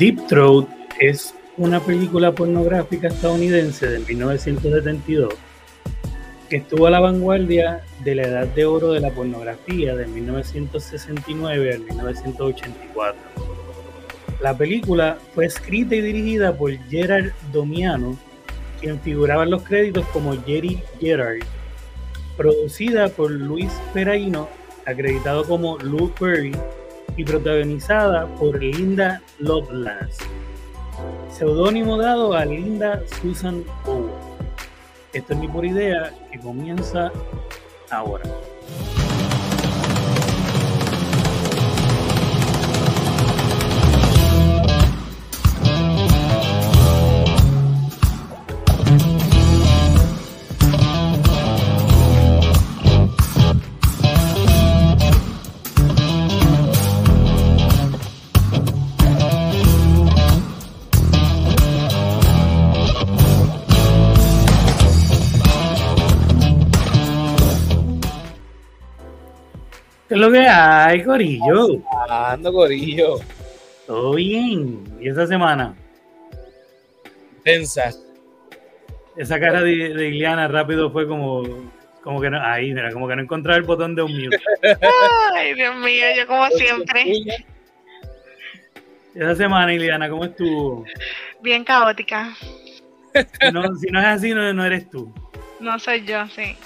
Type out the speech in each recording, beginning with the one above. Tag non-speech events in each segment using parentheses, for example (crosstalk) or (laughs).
Deep Throat es una película pornográfica estadounidense de 1972 que estuvo a la vanguardia de la edad de oro de la pornografía de 1969 al 1984. La película fue escrita y dirigida por Gerard Domiano, quien figuraba en los créditos como Jerry Gerard, producida por Luis Peraino, acreditado como Lou Perry, y protagonizada por Linda Lovelace, seudónimo dado a Linda Susan Owen. Esta es mi pura idea que comienza ahora. ¿Qué es lo que hay, Corillo? Ando, Corillo. Todo bien. ¿Y esa semana? Tensa. Esa cara de, de Iliana rápido fue como, como que no, ahí, mira, como que no encontraba el botón de un mute. Ay, Dios mío, yo como siempre. Esa semana, Iliana, ¿cómo estuvo? Bien caótica. Si no, si no es así, no, no eres tú. No soy yo, sí.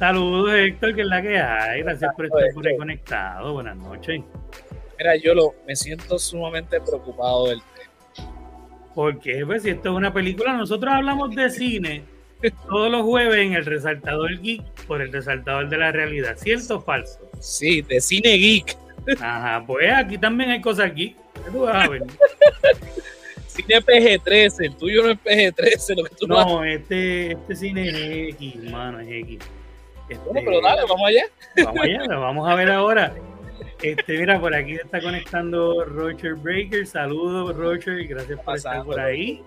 Saludos, Héctor, que es la que hay. Gracias por estar por ahí conectado. Buenas noches. Mira, yo lo, me siento sumamente preocupado del tema. ¿Por qué? Pues si esto es una película, nosotros hablamos de cine todos los jueves en el resaltador geek por el resaltador de la realidad. ¿Cierto o falso? Sí, de cine geek. Ajá, pues aquí también hay cosas geek. ¿Qué tú vas a ver? Cine PG-13, el tuyo no es PG-13, lo que tú no No, este, este cine es X, mano, es X. Este, Bueno, pero dale, vamos allá. Vamos allá, lo vamos a ver ahora. Este, mira, por aquí está conectando Roger Breaker. Saludos, Roger, y gracias por estar por ahí.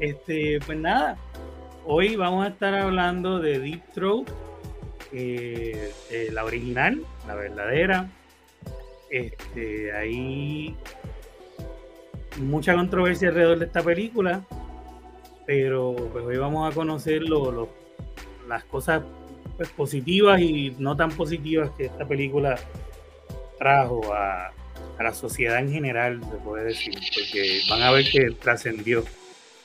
Este, pues nada, hoy vamos a estar hablando de Deep Throat, eh, eh, la original, la verdadera. Este, hay mucha controversia alrededor de esta película, pero pues hoy vamos a conocer lo- lo- las cosas pues, positivas y no tan positivas que esta película trajo a, a la sociedad en general, se puede decir, porque van a ver que trascendió.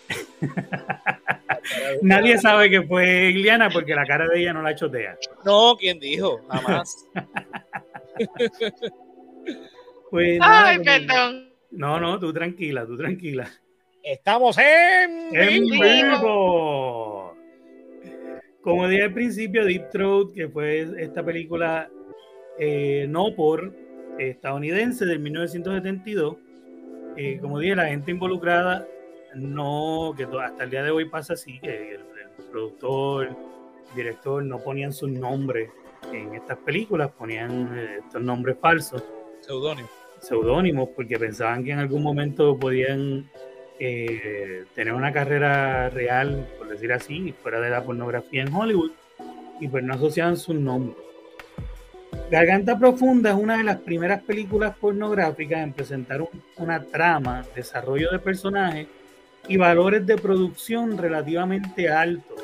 (laughs) Nadie sabe que fue Iliana porque la cara de ella no la chotea. No, ¿quién dijo? Nada más. (laughs) Pues, Ay, perdón. No, no, tú tranquila, tú tranquila. Estamos en. ¡En vivo. vivo! Como dije al principio, Deep Throat, que fue esta película eh, no por estadounidense del 1972, eh, como dije, la gente involucrada no, que hasta el día de hoy pasa así, que el, el productor, el director no ponían sus nombres en estas películas, ponían eh, estos nombres falsos Seudónimo. seudónimos porque pensaban que en algún momento podían eh, tener una carrera real, por decir así, fuera de la pornografía en Hollywood, y pues no asociaban sus nombres. Garganta Profunda es una de las primeras películas pornográficas en presentar un- una trama, desarrollo de personajes y valores de producción relativamente altos.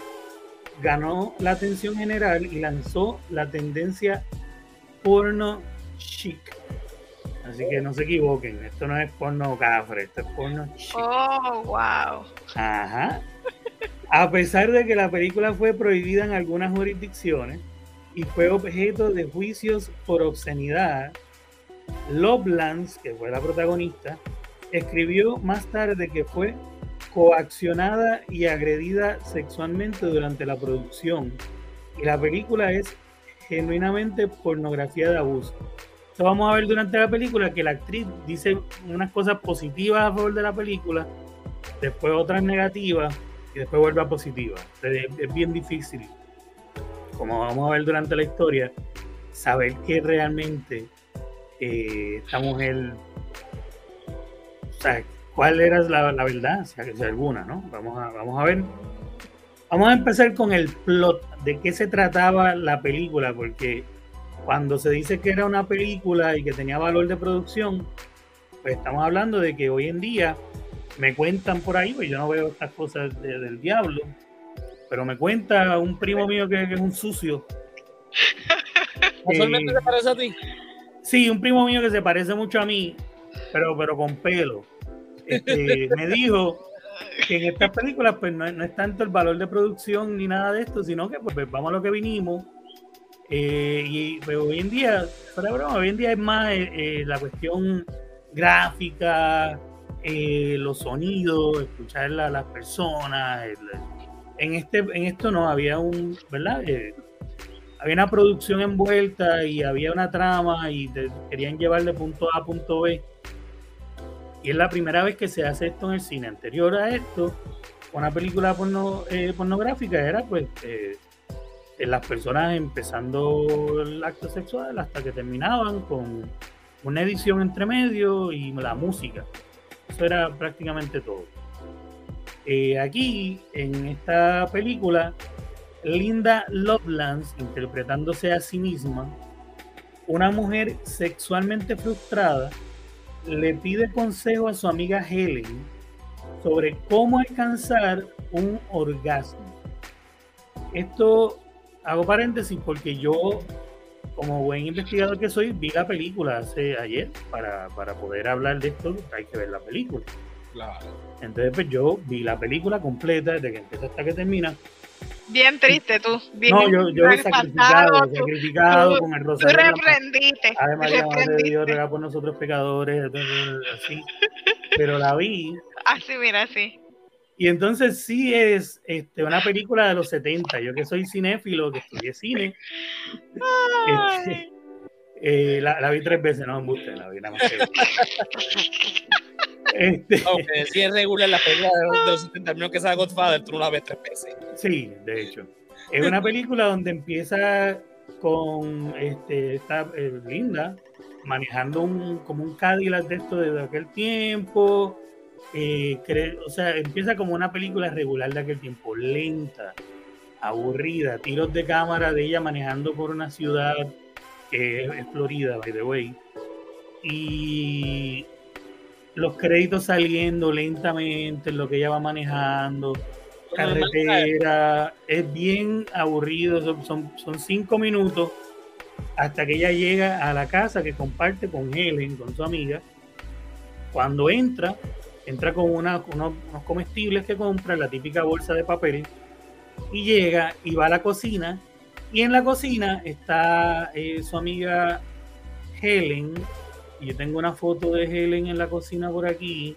Ganó la atención general y lanzó la tendencia porno chic. Así que no se equivoquen, esto no es porno cafre, esto es porno chic. Oh, wow. Ajá. A pesar de que la película fue prohibida en algunas jurisdicciones y fue objeto de juicios por obscenidad, Lovelands, que fue la protagonista, escribió más tarde que fue coaccionada y agredida sexualmente durante la producción. Y la película es genuinamente pornografía de abuso. Vamos a ver durante la película que la actriz dice unas cosas positivas a favor de la película, después otras negativas y después vuelve a positivas. Es, bien difícil, como vamos a ver durante la historia, saber que realmente eh, esta mujer, o sea, cuál era la, verdad, si alguna, ¿no? Vamos a, vamos a ver. Vamos a empezar con el plot de qué se trataba la película, porque cuando se dice que era una película y que tenía valor de producción, Pues estamos hablando de que hoy en día me cuentan por ahí, pues yo no veo estas cosas de- del diablo, pero me cuenta un primo mío que, que es un sucio. (laughs) ¿Casualmente Eh, te parece a ti? Sí, un primo mío que se parece mucho a mí, pero, pero con pelo. Este, (laughs) me dijo que en estas películas pues no, es- no es tanto el valor de producción ni nada de esto, sino que pues, vamos a lo que vinimos. Eh, y pues, hoy en día, de broma, hoy en día es más eh, eh, la cuestión gráfica, los sonidos, escuchar a las personas. en este, en esto no había un, ¿verdad? Había una producción envuelta y había una trama y te querían llevar de punto A a punto B. Y es la primera vez que se hace esto en el cine. Anterior a esto, una película porno- pornográfica era pues las personas empezando el acto sexual hasta que terminaban con una edición entre medio y la música. Eso era prácticamente todo. Eh, aquí, en esta película, Linda Lovelace, interpretándose a sí misma, una mujer sexualmente frustrada, le pide consejo a su amiga Helen sobre cómo alcanzar un orgasmo. Esto hago paréntesis porque yo, como buen investigador que soy, vi la película hace ayer para, para poder hablar de esto, hay que ver la película. Claro. Entonces, pues yo vi la película completa, desde que empieza hasta que termina. Bien triste tú. Bien No, yo, yo he sacrificado, sacrificado, tú- sacrificado tú- con el Tú rosario. mano. reprendiste. María, Madre de Dios, reprendiste. ruega por nosotros pecadores, así. Pero la vi. (laughs) Así, mira, así. Y entonces sí es este, una película de los 70. Yo que soy cinéfilo, que estudié cine, este, eh, la, la vi tres veces, no me embuste, la vi nada más. que. Este, Aunque sí es regular la película de los, de los 70, al menos que sea Godfather, tú no la ves tres veces. Sí, de hecho. Es una película donde empieza con este, esta eh, Linda manejando un, como un Cadillac de esto de aquel tiempo. Eh, o sea, empieza como una película regular de aquel tiempo, lenta, aburrida, tiros de cámara de ella manejando por una ciudad que es, es Florida, by the way. Y los créditos saliendo lentamente, en lo que ella va manejando carretera, es bien aburrido, son, son, son cinco minutos hasta que ella llega a la casa que comparte con Helen, con su amiga. Cuando entra, entra con una- unos, unos comestibles que compra, la típica bolsa de papel, y llega y va a la cocina, y en la cocina está eh, su amiga Helen, y yo tengo una foto de Helen en la cocina por aquí.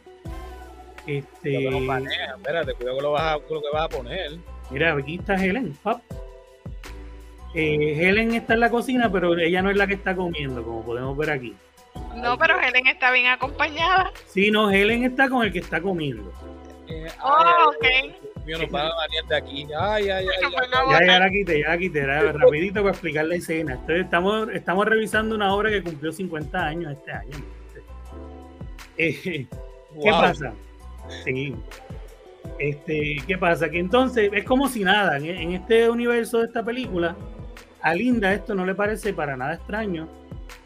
Este, maneja, espérate, cuidado con lo, vas a- con lo que vas a poner. Mira, aquí está Helen. pap. Eh, Helen está en la cocina, pero ella no es la que está comiendo, como podemos ver aquí. No, pero Helen está bien acompañada. Sí, no, Helen está con el que está comiendo. Eh, Oh, ay, ok. Mío, nos van a banear de aquí. Ay, ay, (laughs) ay. Bueno. Ya, ya la quité, ya la quité. Era rapidito para explicar la escena. Entonces, estamos, estamos revisando una obra que cumplió 50 años este año. Eh, ¿Qué Wow. pasa? Sí. Este, ¿Qué pasa? Que entonces es como si nada. En, en este universo de esta película, a Linda esto no le parece para nada extraño.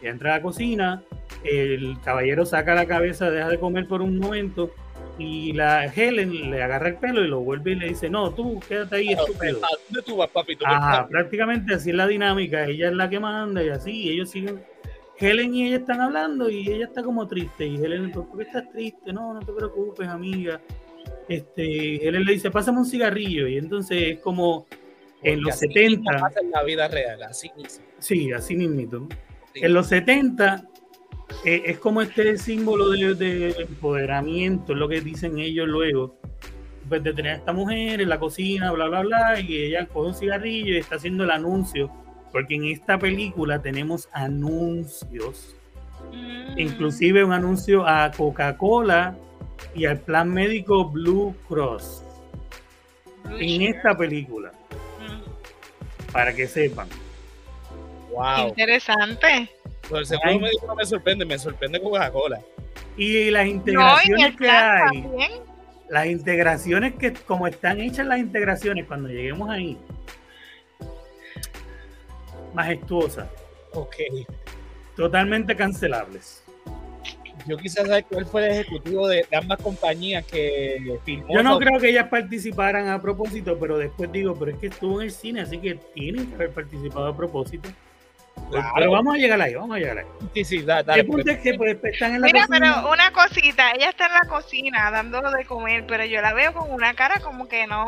Ella entra a la cocina, el caballero saca la cabeza, deja de comer por un momento y la Helen le agarra el pelo y lo vuelve y le dice, no, tú quédate ahí, estúpido. ¿A dónde tú vas, papi? Tú me Ajá, estás- prácticamente así es la dinámica. Ella es la que manda y así, y ellos siguen. Helen y ella están hablando y ella está como triste. Y Helen, ¿por qué estás triste? No, no te preocupes, amiga. Este, Helen le dice, pásame un cigarrillo. Y entonces es como en Porque los así 70. mismo pasa en la vida real, así mismo. Sí, así mismito. En los 70 eh, es como este símbolo de, de empoderamiento, es lo que dicen ellos luego. Pues de tener a esta mujer en la cocina, bla, bla, bla, y ella coge un cigarrillo y está haciendo el anuncio. Porque en esta película tenemos anuncios, Mm. inclusive un anuncio a Coca-Cola y al plan médico Blue Cross Blue en Sugar. esta película, Mm. para que sepan. Wow. Interesante. Pero el seguro Ay. médico no me sorprende, me sorprende Coca-Cola. Y las integraciones que hay. también. las integraciones que como están hechas las integraciones cuando lleguemos ahí majestuosas Ok. totalmente cancelables yo quisiera saber cuál fue el ejecutivo de, de ambas compañías que filmó. Yo no todo. creo que ellas participaran a propósito, pero después digo, pero es que estuvo en el cine, así que tienen que haber participado a propósito. Claro. Pero vamos a llegar ahí, vamos a llegar ahí. Sí, sí, da- dale. el punto es que pues, están en la Mira, cocina. pero una cosita, ella está en la cocina dándolo de comer, pero yo la veo con una cara como que no.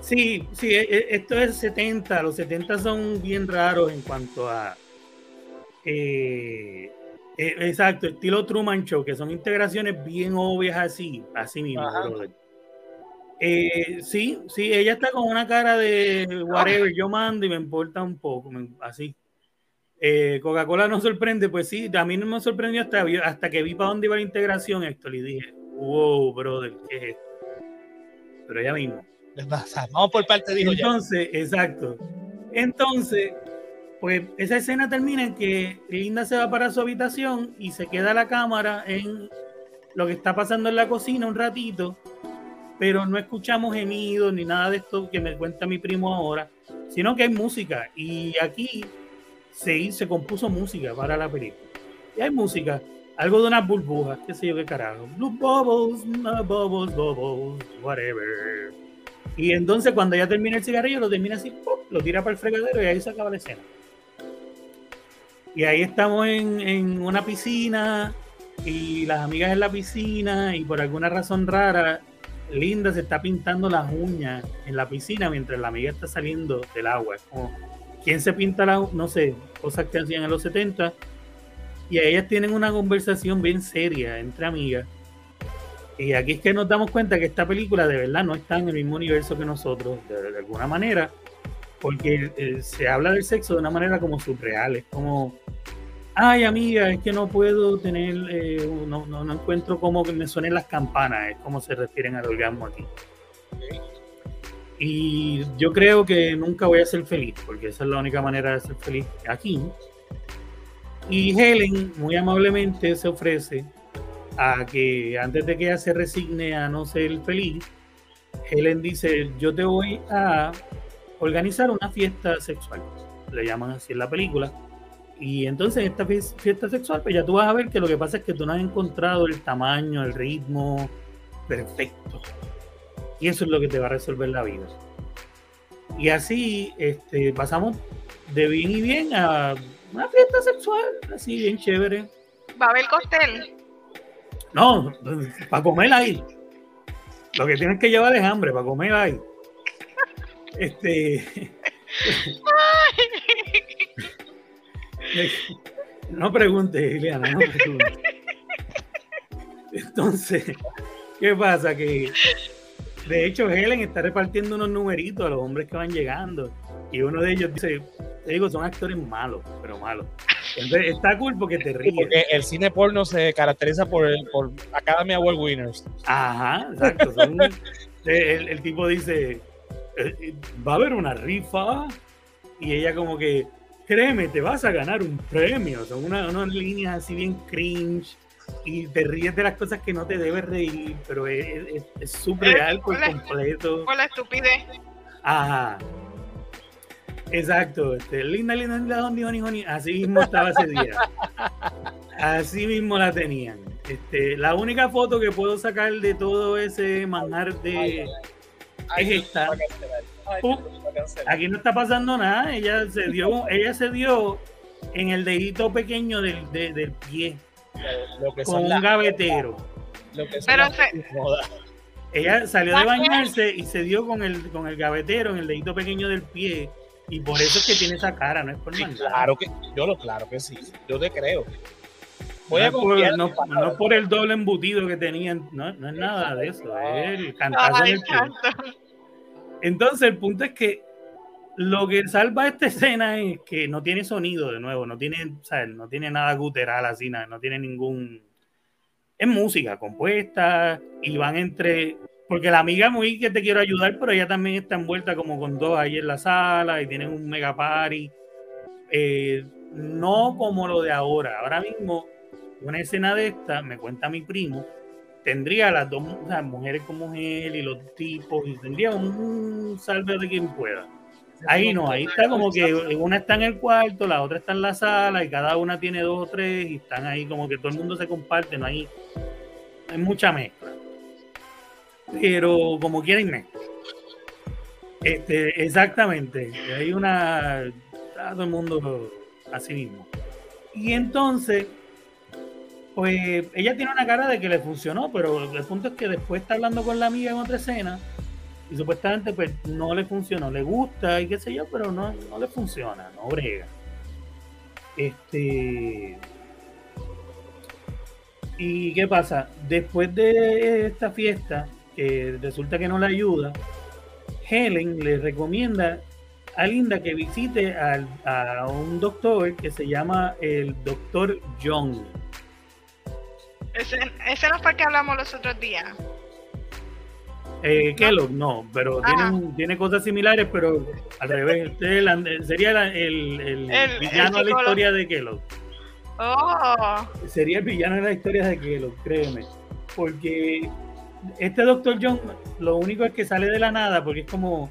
Sí, sí, e- e- esto es 70. Los 70 son bien raros en cuanto a. eh, eh, exacto, estilo Truman Show, que son integraciones bien obvias así, así mismo. Eh, sí, sí, ella está con una cara de whatever, yo mando y me importa un poco, me- así. Eh, Coca-Cola no sorprende, pues sí, a mí no me sorprendió hasta, hasta que vi para dónde iba la integración, Héctor, y dije, wow, brother, ¿qué es esto? Pero ella mismo. Vamos por parte, dijo ya. Entonces, exacto. Entonces, pues esa escena termina en que Linda se va para su habitación y se queda la cámara en lo que está pasando en la cocina un ratito, pero no escuchamos gemidos ni nada de esto que me cuenta mi primo ahora, sino que hay música y aquí se, compuso música para la película. Y hay música, algo de unas burbujas, qué sé yo qué carajo. Blue bubbles, bubbles, bubbles, whatever. Y entonces cuando ya termina el cigarrillo, lo termina así, lo tira para el fregadero y ahí se acaba la escena. Y ahí estamos en, en una piscina y las amigas en la piscina y por alguna razón rara, Linda se está pintando las uñas en la piscina mientras la amiga está saliendo del agua. Es como, ¿quién se pinta la No sé, cosas que hacían en los 70. Y ellas tienen una conversación bien seria entre amigas. Y aquí es que nos damos cuenta que esta película de verdad no está en el mismo universo que nosotros, de, alguna manera, porque eh, se habla del sexo de una manera como surreal, es como, ay amiga, es que no puedo tener, eh, no, no, no encuentro cómo que me suenen las campanas, es como se refieren al orgasmo aquí. Y yo creo que nunca voy a ser feliz, porque esa es la única manera de ser feliz aquí. Y Helen muy amablemente se ofrece a que antes de que ella se resigne a no ser feliz, Helen dice, yo te voy a organizar una fiesta sexual, le llaman así en la película, y entonces esta fie- fiesta sexual, pues ya tú vas a ver que lo que pasa es que tú no has encontrado el tamaño, el ritmo perfecto, y eso es lo que te va a resolver la vida. Y así este, pasamos de bien y bien a una fiesta sexual, así bien chévere. Va a haber cóctel. No, para comer ahí. Lo que tienes que llevar es hambre para comer ahí. Este. (laughs) No preguntes, Ileana, no preguntes. Entonces, ¿qué pasa? Que de hecho Helen está repartiendo unos numeritos a los hombres que van llegando. Y uno de ellos dice, te digo, son actores malos, pero malos. Entonces está cool porque te ríes. porque el cine porno se caracteriza por, el- por Academy Award Winners. Ajá, exacto. son- (laughs) el, el tipo dice, "Eh, va a haber una rifa y ella como que, créeme, te vas a ganar un premio. Son una- unas líneas así bien cringe y te ríes de las cosas que no te debes reír, pero es, es, es surreal por completo. Por la estupidez. Ajá. Exacto, este, linda, linda, linda, honey, honey, honey. Así mismo estaba ese día. Así mismo la tenían. Este, la única foto que puedo sacar de todo ese manjar de Ay, es esta. Ay. Aquí no está pasando nada. Ella se dio, ella se dio en el dedito pequeño del, de- del pie Lo que con son un gavetero. lo que son Pero se-. Ella salió de bañarse y se dio con el, con el gavetero en el dedito pequeño del pie. Y por eso es que tiene esa cara, no es por Sí, nada. claro que yo lo claro que sí. Yo te creo. Voy no, a es por, confiar. no- no es por el doble embutido que tenían, no, no es nada de eso, es el cantazo en el pie. Entonces, el punto es que lo que salva esta escena es que no tiene sonido de nuevo, no tiene, sea, no tiene nada guteral así, nada, no tiene ningún. Es música compuesta y van entre. Porque la amiga muy que te quiero ayudar, pero ella también está envuelta como con dos ahí en la sala y tienen un mega party. Eh, no como lo de ahora. Ahora mismo, una escena de esta, me cuenta mi primo, tendría las dos sea, mujeres con mujer y los tipos, y tendría un salve de quien pueda. Ahí no, ahí está como que una está en el cuarto, la otra está en la sala y cada una tiene dos o tres y están ahí como que todo el mundo se comparte, no hay, hay mucha mezcla. Pero como quieren mezcla. Este, exactamente, hay una, todo el mundo así mismo. Y entonces, pues ella tiene una cara de que le funcionó, pero el punto es que después está hablando con la amiga en otra escena y supuestamente pues no le funcionó, le gusta y qué sé yo, pero no, no le funciona, no brega. Este. ¿Y qué pasa? Después de esta fiesta, que resulta que no le ayuda, Helen le recomienda a Linda que visite a un doctor que se llama el doctor Young. Ese, ese no fue el que hablamos los otros días. Eh, Kellogg, no, pero tiene, tiene, cosas similares, pero al revés. sería el, el, villano de la historia de Kellogg. Oh. Sería el villano de la historia de Kellogg, créeme. Porque este Doctor John, lo único es que sale de la nada, porque es como,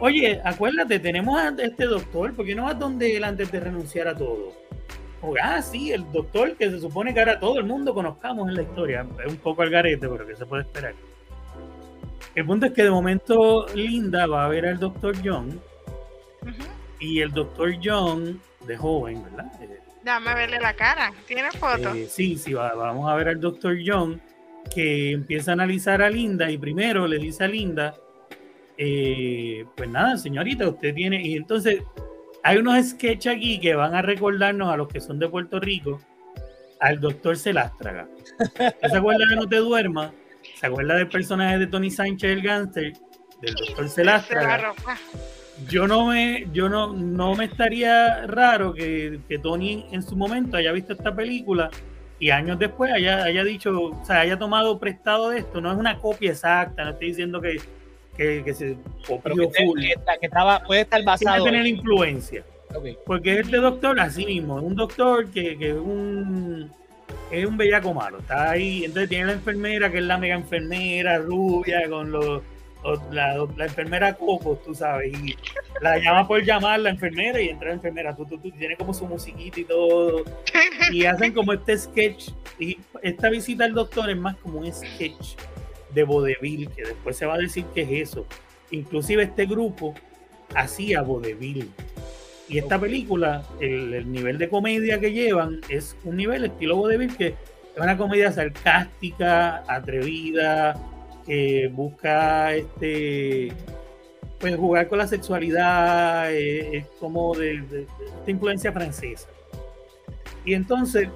oye, acuérdate, tenemos a este doctor, ¿por qué no vas donde él antes de renunciar a todo? O, ah, sí, el doctor que se supone que ahora todo el mundo conozcamos en la historia. Es un poco al garete, pero ¿qué se puede esperar? El punto es que de momento Linda va a ver al doctor John y el doctor John, de joven, ¿verdad? Eh, Dame verle la cara, tiene fotos. Eh, sí, sí, vamos a ver al doctor John que empieza a analizar a Linda y primero le dice a Linda, eh, pues nada, señorita, usted tiene, y entonces hay unos sketches aquí que van a recordarnos a los que son de Puerto Rico al doctor Celástraga. (laughs) ¿Se acuerda de No te duermas? ¿Se acuerda del personaje de Tony Sánchez, el gánster? Del doctor Celastra. Yo no me, yo no, no me estaría raro que, que, Tony en su momento haya visto esta película y años después haya, haya dicho, o sea, haya tomado prestado de esto. No es una copia exacta, no estoy diciendo que, que, se copió full. Que, estaba, puede estar basado. Puede tener influencia. Porque este doctor, así mismo, es un doctor que, que es un es un bellaco malo. Está ahí, entonces tiene la enfermera, que es la mega enfermera rubia, con los, la, enfermera Coco, tú sabes, y la llama por llamar la enfermera y entra la enfermera, tú, tú, tú, tiene como su musiquita y todo. Y hacen como este sketch. Y esta visita al doctor es más como un sketch de vodevil, que después se va a decir que es eso. Inclusive este grupo hacía vodevil y esta película, el, nivel de comedia que llevan es un nivel estilo vodevil que es una comedia sarcástica, atrevida, que busca este pues jugar con la sexualidad, eh, es como de, esta influencia francesa. Y entonces,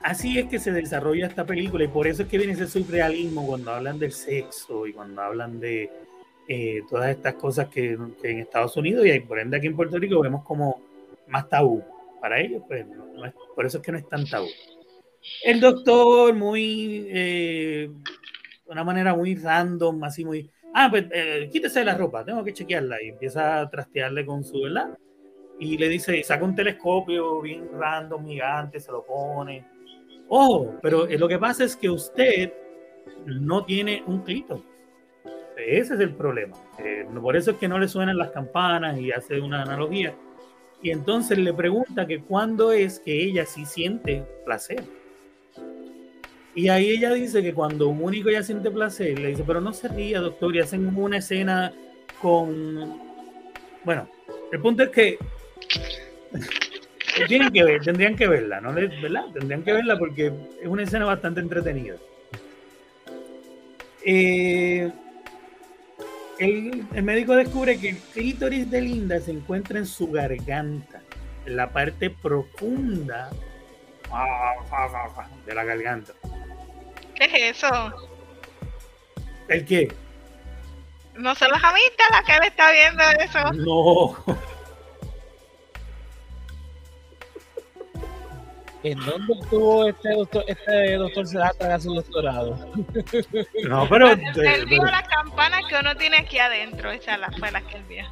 así es que se desarrolla esta película y por eso es que viene ese surrealismo cuando hablan del sexo y cuando hablan de, eh, todas estas cosas que, en Estados Unidos y por ende aquí en Puerto Rico vemos como más tabú. Para ellos, pues, por eso es que no es tan tabú. El doctor, muy, eh, de una manera muy random, así muy, ah, pues eh, quítese la ropa, tengo que chequearla. Y empieza a trastearle con su, ¿verdad? Y le dice, saca un telescopio bien random, gigante, se lo pone. Oh, pero lo que pasa es que usted no tiene un clito ese es el problema. Eh, por eso es que no le suenan las campanas y hace una analogía. Y entonces le pregunta que cuándo es que ella sí siente placer. Y ahí ella dice que cuando un único ella siente placer, le dice, pero no se ría, doctor, y hacen una escena con... Bueno, el punto es que (laughs) tienen que ver, tendrían que verla, ¿no? ¿verdad? Tendrían que verla porque es una escena bastante entretenida. Eh, el, médico descubre que el clítoris de Linda se encuentra en su garganta, en la parte profunda de la garganta. ¿Qué es eso? ¿El qué? No son las la que él está viendo eso. No. ¿En dónde estuvo este doctor, este doctor Sedata su doctorado? (laughs) No, pero. Él vio las campanas que uno tiene aquí adentro, esa fue la que él vio.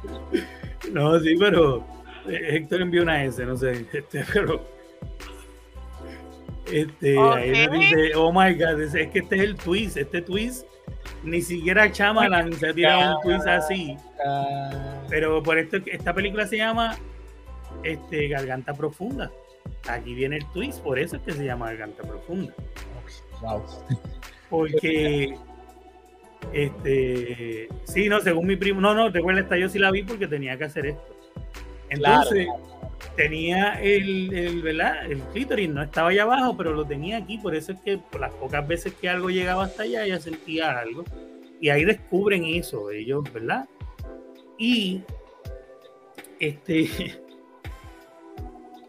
No, sí, pero. Eh, Héctor envió una S, no sé, este, (laughs) pero. Este, ahí me dice, oh my god, es, que este es el twist, este twist Ni siquiera Chamalan se ha tirado un twist así. Ah, Pero por esto, esta película se llama este, Garganta Profunda. Aquí viene el twist, por eso es que se llama Garganta Profunda. wow. Porque, este, sí, no, según mi primo, no, no, recuerda, esta yo sí la vi porque tenía que hacer esto. Entonces, tenía el, el, ¿verdad? El clítoris, no estaba allá abajo, pero lo tenía aquí, por eso es que por las pocas veces que algo llegaba hasta allá, ella sentía algo. Y ahí descubren eso, ellos, ¿verdad? Y, este, (laughs)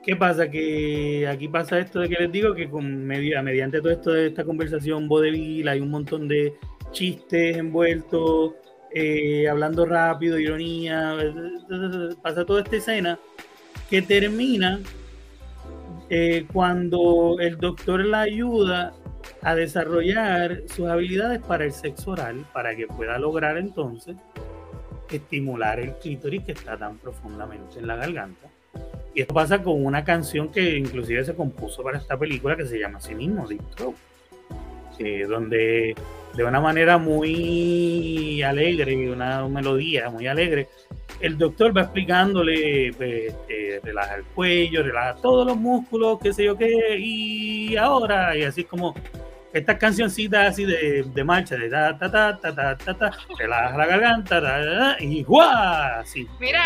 ¿qué pasa? Que aquí pasa esto de que les digo que con media, mediante todo esto de esta conversación vodevil hay un montón de chistes envueltos, eh, hablando rápido, ironía, pasa toda esta escena que termina eh, cuando el doctor la ayuda a desarrollar sus habilidades para el sexo oral, para que pueda lograr entonces estimular el clítoris que está tan profundamente en la garganta. Y esto pasa con una canción que inclusive se compuso para esta película que se llama así mismo, Deep Throat, eh, donde de una manera muy alegre, una melodía muy alegre, el doctor va explicándole, pues, eh, relaja el cuello, relaja todos los músculos, qué sé yo qué, y ahora, y así como estas cancioncitas así de, de marcha, de ta, ta, ta, ta, ta, ta, ta, relaja la garganta, ta, ta, ta, y ¡guau! Así. Mira,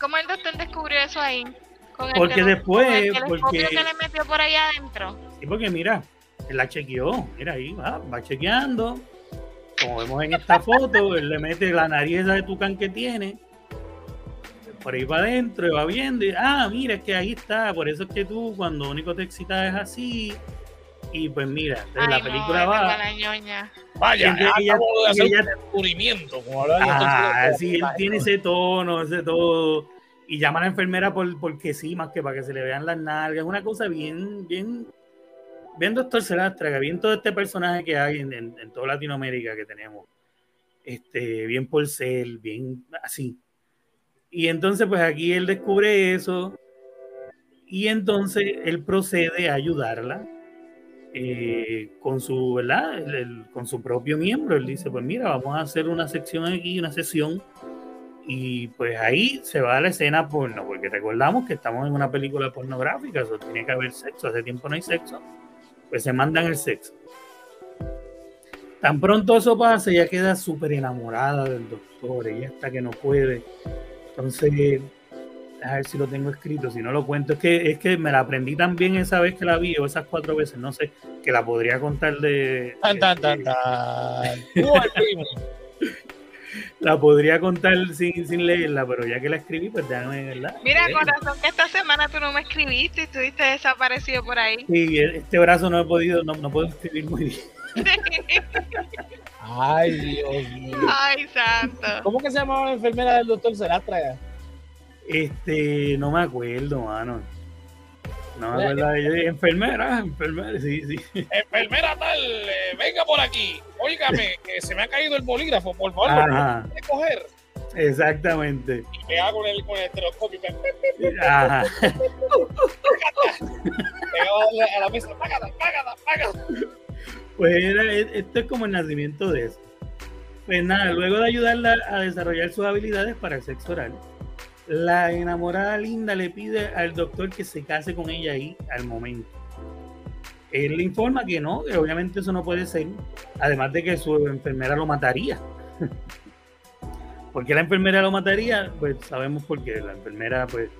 ¿cómo el doctor descubrió eso ahí? Porque tele- después, con el porque- que le metió por ahí adentro. Sí, porque mira, él la chequeó, mira ahí, va, va chequeando. Como vemos en esta foto, (laughs) él le mete la nariz esa de tucán que tiene, por ahí para adentro, y va viendo, y, ah, mira, es que ahí está, por eso es que tú cuando único te excitas es así, y pues mira, la película no, va, la. Vaya, Y ella- acabo de hacer ella- un descubrimiento. Como de ah, esto, sí, él tiene ese tono, ese todo, y llama a la enfermera por, porque sí, más que para que se le vean las nalgas, es una cosa bien, bien, bien doctor Celastra, bien todo este personaje que hay en, en, toda Latinoamérica que tenemos, este, bien porcel, bien así. Y entonces, pues aquí él descubre eso, y entonces él procede a ayudarla eh, con su, ¿verdad? Con su propio miembro. Él dice, pues mira, vamos a hacer una sección aquí, una sesión. Y pues ahí se va a la escena porno, porque recordamos que estamos en una película pornográfica, eso tiene que haber sexo, hace tiempo no hay sexo, pues se mandan el sexo. Tan pronto eso pasa, ella queda súper enamorada del doctor, ella está que no puede. Entonces, a ver si lo tengo escrito, si no lo cuento, es que, es que me la aprendí tan bien esa vez que la vi, o esas cuatro veces, no sé, que la podría contar de... Tan, tan, tan, tan. (laughs) La podría contar sin, sin leerla, pero ya que la escribí, pues déjame verla. Mira, leerla. corazón, que esta semana tú no me escribiste y estuviste desaparecido por ahí. Sí, este brazo no he podido, no, no puedo escribir muy bien. (laughs) Ay, Dios mío. Ay, santo. ¿Cómo que se llamaba la enfermera del doctor Celastra? Este, no me acuerdo, mano. No me acuerdo de ella. Enfermera, enfermera, sí, sí. Enfermera tal, eh, venga por aquí. Óigame, (laughs) que se me ha caído el bolígrafo, por favor, Ajá, ¿me puede coger? exactamente. Y me hago con el, con el telescopio. Me Ajá. (laughs) pegaba a la- a la mesa. Págala, págala, págala. Pues era, esto es como el nacimiento de eso. Pues nada, luego de ayudarla a desarrollar sus habilidades para el sexo oral, la enamorada linda le pide al doctor que se case con ella ahí al momento. Él le informa que no, que obviamente eso no puede ser, además de que su enfermera lo mataría. (laughs) ¿Por qué la enfermera lo mataría? Pues sabemos por qué. La enfermera pues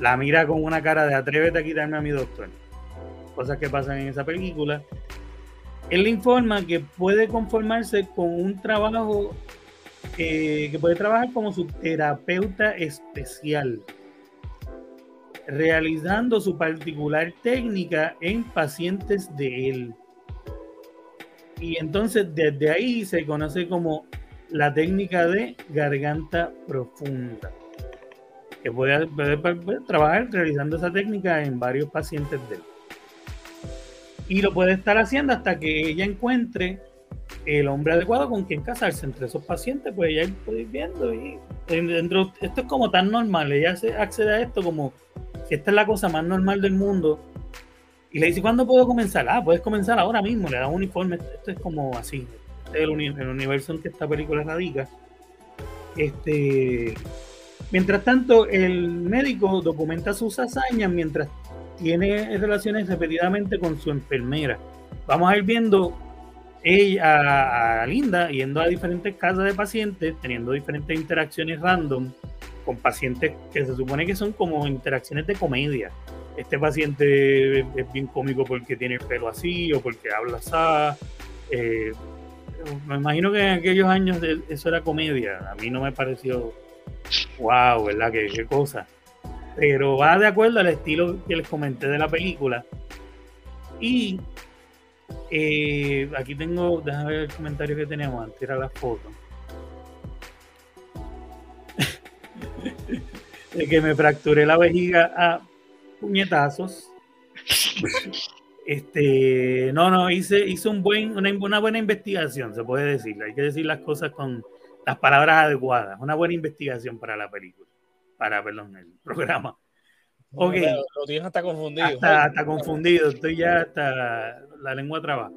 la mira con una cara de atrévete a quitarme a mi doctor. Cosas que pasan en esa película. Él le informa que puede conformarse con un trabajo eh, que puede trabajar como su terapeuta especial, realizando su particular técnica en pacientes de él. Y entonces desde ahí se conoce como la técnica de garganta profunda, que puede, puede- puede trabajar realizando esa técnica en varios pacientes de él y lo puede estar haciendo hasta que ella encuentre el hombre adecuado con quien casarse entre esos pacientes, pues ella puede ir viendo y dentro, esto es como tan normal, ella se accede a esto como si esta es la cosa más normal del mundo y le dice, ¿cuándo puedo comenzar? Ah, puedes comenzar ahora mismo, le da un uniforme, esto es como así, el, universo en que esta película radica. Este, mientras tanto, el médico documenta sus hazañas mientras tiene relaciones repetidamente con su enfermera. Vamos a ir viendo ella a Linda yendo a diferentes casas de pacientes, teniendo diferentes interacciones random con pacientes que se supone que son como interacciones de comedia. Este paciente es, bien cómico porque tiene el pelo así o porque habla así. Eh, me imagino que en aquellos años eso era comedia. A mí no me pareció wow, ¿verdad? Qué, qué cosa. Pero va de acuerdo al estilo que les comenté de la película. Y eh, aquí tengo, déjame ver el comentario que tenemos antes, era la foto. (laughs) de que me fracturé la vejiga a puñetazos. Este, no, no, hice, hice un buen, una, una, buena investigación, se puede decir. Hay que decir las cosas con las palabras adecuadas. Una buena investigación para la película, para, perdón, el programa. Ok. Lo tienes hasta confundido. Hasta, confundido, estoy ya hasta la lengua traba.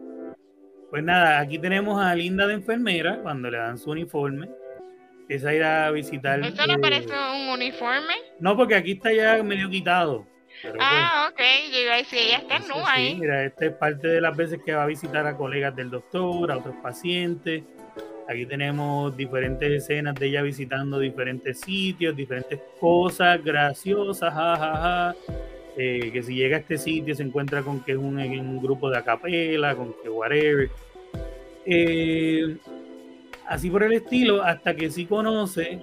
Pues nada, aquí tenemos a Linda de enfermera cuando le dan su uniforme. Esa ir a visitar. ¿Esto no parece un uniforme? No, porque aquí está ya medio quitado. ah, ok. Yo iba a decir, ella está en ahí. mira, esta es parte de las veces que va a visitar a colegas del doctor, a otros pacientes. Aquí tenemos diferentes escenas de ella visitando diferentes sitios, diferentes cosas graciosas, jajaja. Eh, que si llega a este sitio se encuentra con que es un, grupo de acapela, con que whatever. Eh, así por el estilo, hasta que sí conoce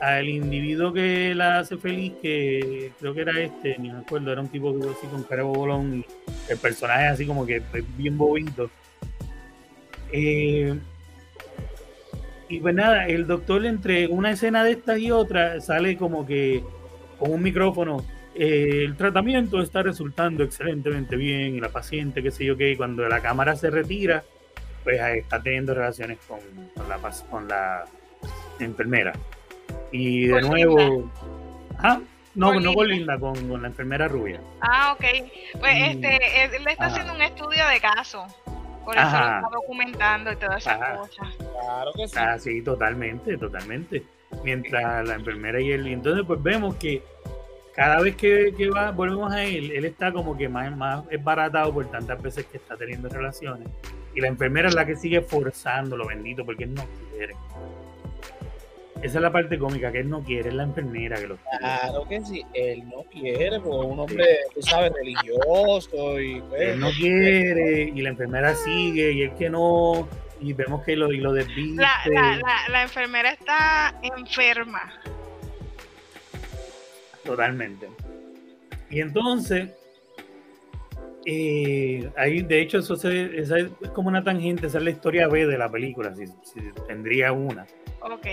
al individuo que la hace feliz, que creo que era este, ni me acuerdo, era un tipo así con cara bolón, el personaje así como que bien bobito. Eh, y pues nada, el doctor entre una escena de estas y otra sale como que con un micrófono. Eh, el tratamiento está resultando excelentemente bien y la paciente, qué sé yo qué, cuando la cámara se retira, pues está teniendo relaciones con, la, con la enfermera. Y de nuevo... ¿Ah? No, no con Linda, con, la enfermera rubia. Ah, ok. Pues este, él le está haciendo un estudio de caso. Por eso lo está documentando y todas esas cosas. Claro que sí. Ah, sí, totalmente, totalmente. Mientras la enfermera y él. Y entonces, pues vemos que cada vez que, que, va, volvemos a él, él está como que más, más es baratado por tantas veces que está teniendo relaciones. Y la enfermera es la que sigue forzándolo, bendito, porque él no quiere. Esa es la parte cómica, que él no quiere, es la enfermera que lo quiere. Claro que sí, él no quiere, porque es un hombre, tú sabes, religioso y... Pues, él no quiere, y la enfermera sigue, y él que no, y vemos que lo, y lo desviste. La, la, la, enfermera está enferma. Totalmente. Y entonces, eh, ahí de hecho eso es como una tangente, esa es la historia B de la película, si, si tendría una. Ok.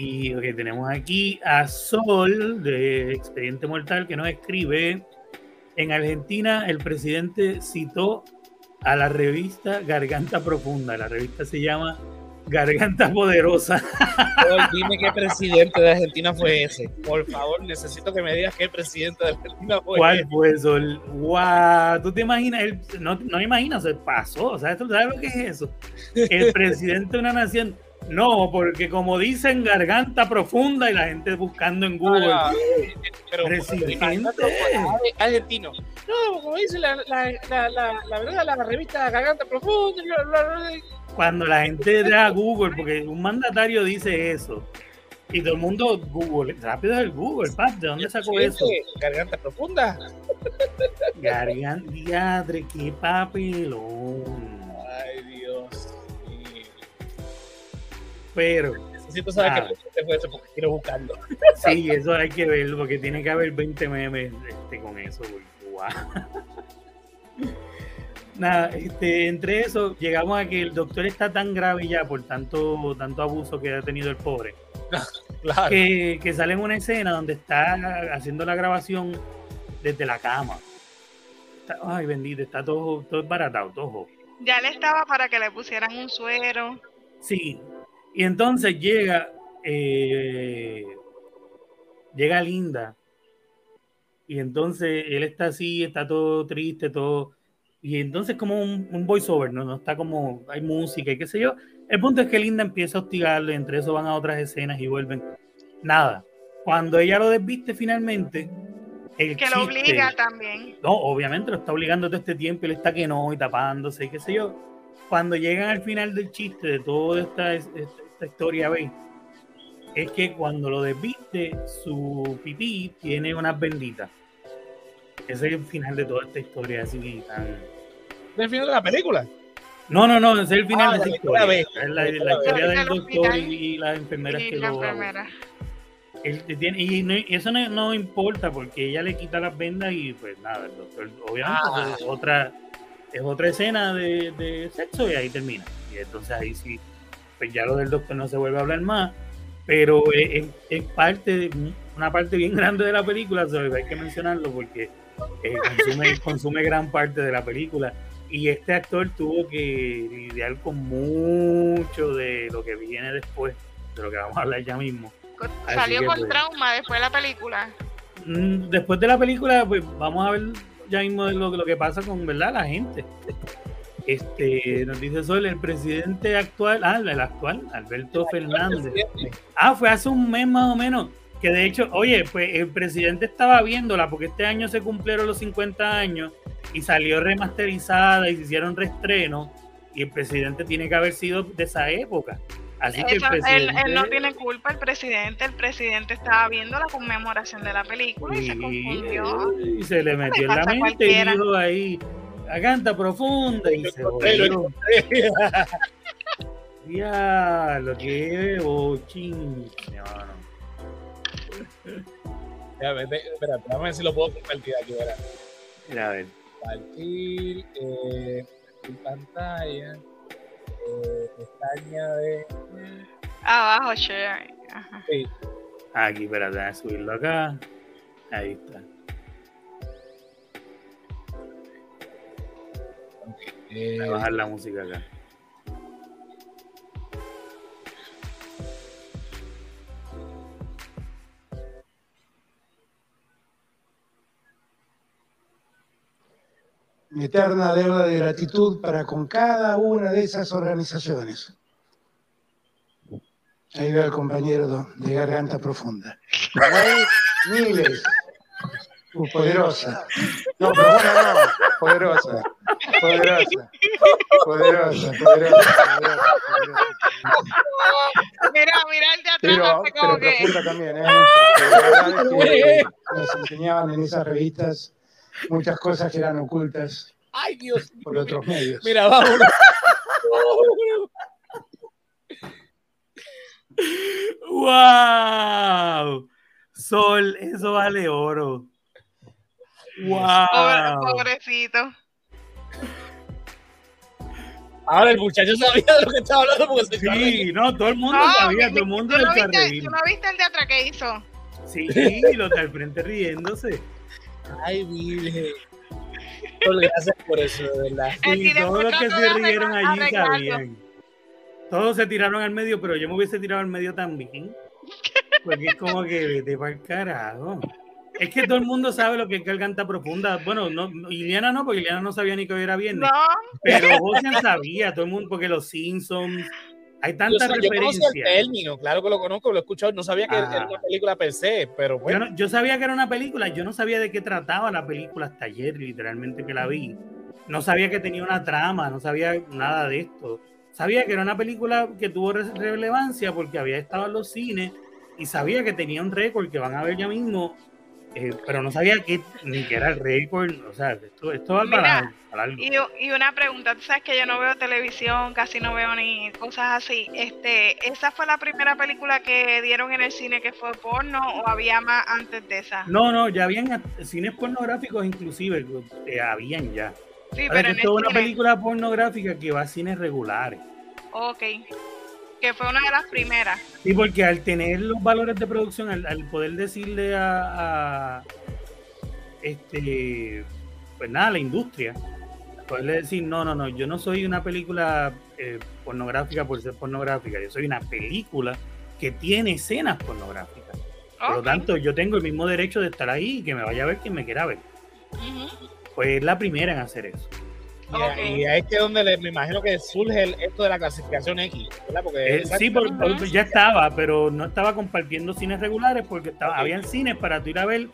Y que tenemos aquí a Sol de Expediente Mortal que nos escribe. En Argentina el presidente citó a la revista Garganta Profunda. La revista se llama Garganta Poderosa. (laughs) dime qué presidente de Argentina fue ese. Por favor, necesito que me digas qué presidente de Argentina fue ¿Cuál fue Sol? ¡Wow! ¿Tú te imaginas? no, no imaginas, se pasó. O sea, ¿tú sabes lo que es eso? El presidente de una nación no, porque como dicen, garganta profunda y la gente buscando en Google. Ah, pero, argentino. No, como dice la, la, la, la, verdad, la revista Garganta Profunda. Cuando la gente da Google, porque un mandatario dice eso. Y todo el mundo Google, rápido es el Google, ¿de dónde sacó eso? Garganta profunda. Garganta, diadre, qué papelón. Pero. Necesito saber qué fue eso porque quiero buscarlo. (laughs) Sí, eso hay que verlo porque tiene que haber 20 memes este, con eso. (laughs) Nada, este, entre eso llegamos a que el doctor está tan grave ya por tanto, tanto abuso que ha tenido el pobre. (laughs) Claro. Que, que sale en una escena donde está haciendo la grabación desde la cama. ay, bendito, está todo, todo baratado, todo. Ya le estaba para que le pusieran un suero. Sí, y entonces llega, eh, llega Linda. Y entonces él está así, está todo triste, todo. Y entonces como un, un voiceover, ¿no? no está como, hay música y qué sé yo. El punto es que Linda empieza a hostigarle, entre eso van a otras escenas y vuelven. Nada. Cuando ella lo desviste finalmente, el que lo obliga también. No, obviamente lo está obligando todo este tiempo y le está que no y tapándose y qué sé yo. Cuando llegan al final del chiste de toda esta, esta, historia, ¿veis? Es que cuando lo desviste, su pipí tiene unas benditas. Ese es el final de toda esta historia así tan... ¿El final de la película? No, no, no, ese es el final ah, de esta historia. Es la, historia del doctor y, las enfermeras que lo... Él tiene, y, eso no, importa porque ella le quita las vendas y pues nada, el doctor obviamente ah. es otra es otra escena de, de, sexo y ahí termina. Y entonces ahí sí, pues ya lo del doctor no se vuelve a hablar más, pero es, es parte, una parte bien (laughs) grande de la película, hay que mencionarlo porque eh, consume, (laughs) consume gran parte de la película. Y este actor tuvo que lidiar con mucho de lo que viene después, de lo que vamos a hablar ya mismo. Salió con pues, trauma después de la película. Mm, después de la película, pues vamos a ver ya mismo lo, lo que pasa con verdad la gente. Este, nos dice Sol, el presidente actual, ah, el actual, Alberto Fernández. Ah, fue hace un mes más o menos. Que de hecho, oye, pues el presidente estaba viéndola porque este año se cumplieron los 50 años y salió remasterizada y se hicieron reestrenos. Y el presidente tiene que haber sido de esa época. Así que él, no tiene culpa, el presidente. El presidente estaba viendo la conmemoración de la película y, se confundió. Y se le metió en la mente y dijo ahí, a canta profunda y se volvió. ya, lo que es bochín. Ya, espera, a ver si lo puedo compartir aquí, ¿verdad? Mira, a ver. Compartir eh, pantalla pestaña de. Abajo, share. Sí. Aquí, espérate, voy a subirlo acá. Ahí está. Voy a bajar la música acá. mi eterna deuda de gratitud para con cada una de esas organizaciones. Ahí va el compañero de Garganta Profunda. Hay miles. Poderosa. No, pero bueno, no. Poderosa. Poderosa. Poderosa, poderosa, Mira, mira el de atrás. Pero, pero profunda también, ¿eh? (laughs) nos enseñaban en esas revistas muchas cosas que eran ocultas Ay, Dios por otros medios. Mira, vamos. ¡Wow! (laughs) Sol, eso vale oro. ¡Wow! pobrecito. Ahora el muchacho sabía de lo que estaba hablando porque se Sí, no, todo el mundo sabía, todo el mundo ¿tú no, viste, ¿Tú no viste el de atrás que hizo? Sí, los de al frente riéndose. Ay, virgen. Gracias por eso, de verdad. Sí, todos los que se rieron allí sabían. Todos se tiraron al medio, pero yo me hubiese tirado al medio también. Porque es como que vete para el carajo. Es que todo el mundo sabe lo que es garganta profunda. Bueno, no, Iliana no, porque Iliana no sabía ni que era bien. No. Pero José sabía, todo el mundo, porque los Simpsons, hay tantas referencias. Yo el término, claro que lo conozco, lo he escuchado, no sabía que era una película per se, pero bueno. Yo, sabía que era una película, yo no sabía de qué trataba la película hasta ayer, literalmente que la vi. No sabía que tenía una trama, no sabía nada de esto. Sabía que era una película que tuvo relevancia porque había estado en los cines y sabía que tenía un récord que van a ver ya mismo eh, pero no sabía que, ni que era el récord, o sea, esto, esto va para, algo. Y, una pregunta, tú sabes que yo no veo televisión, casi no veo ni cosas así, este, ¿esa fue la primera película que dieron en el cine que fue porno o había más antes de esa? No, no, ya habían cines pornográficos inclusive, eh, habían ya. Sí, pero esto es una película pornográfica que va a cines regulares. Ok que fue una de las primeras. Sí, porque al tener los valores de producción, al, poder decirle a, este, pues nada, la industria, poderle decir, no, no, no, yo no soy una película eh, pornográfica por ser pornográfica, yo soy una película que tiene escenas pornográficas. Por lo tanto, yo tengo el mismo derecho de estar ahí y que me vaya a ver quien me quiera ver. Pues es la primera en hacer eso. Y, y ahí es que donde le, me imagino que surge el, esto de la clasificación X, ¿verdad? Porque Eh, sí, por- por- ya estaba, pero no estaba compartiendo cines regulares porque estaba, habían cines para tú ir a ver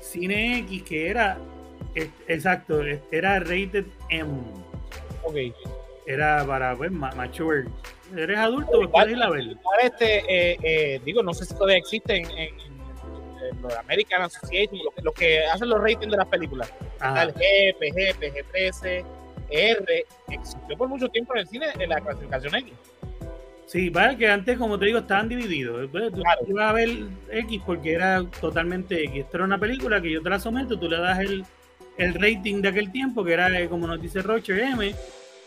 cine X que era, eh, exacto, eh, era rated M, ok. era para pues, ma- mature. Eres adulto, pues puedes ir a ver. Igual este, eh, eh, digo, no sé si todavía existen en, en, en los American Association, los, que- los que hacen los ratings de las películas. Está el G, PG, PG-13, R, existió por mucho tiempo en el cine en la clasificación X. Sí, vale, que antes, como te digo, estaban divididos. Pues, Tú Claro. ibas a ver X porque era totalmente X. Esta era una película que yo te la someto, tú le das el, el rating de aquel tiempo, que era, eh, como nos dice Roger, M.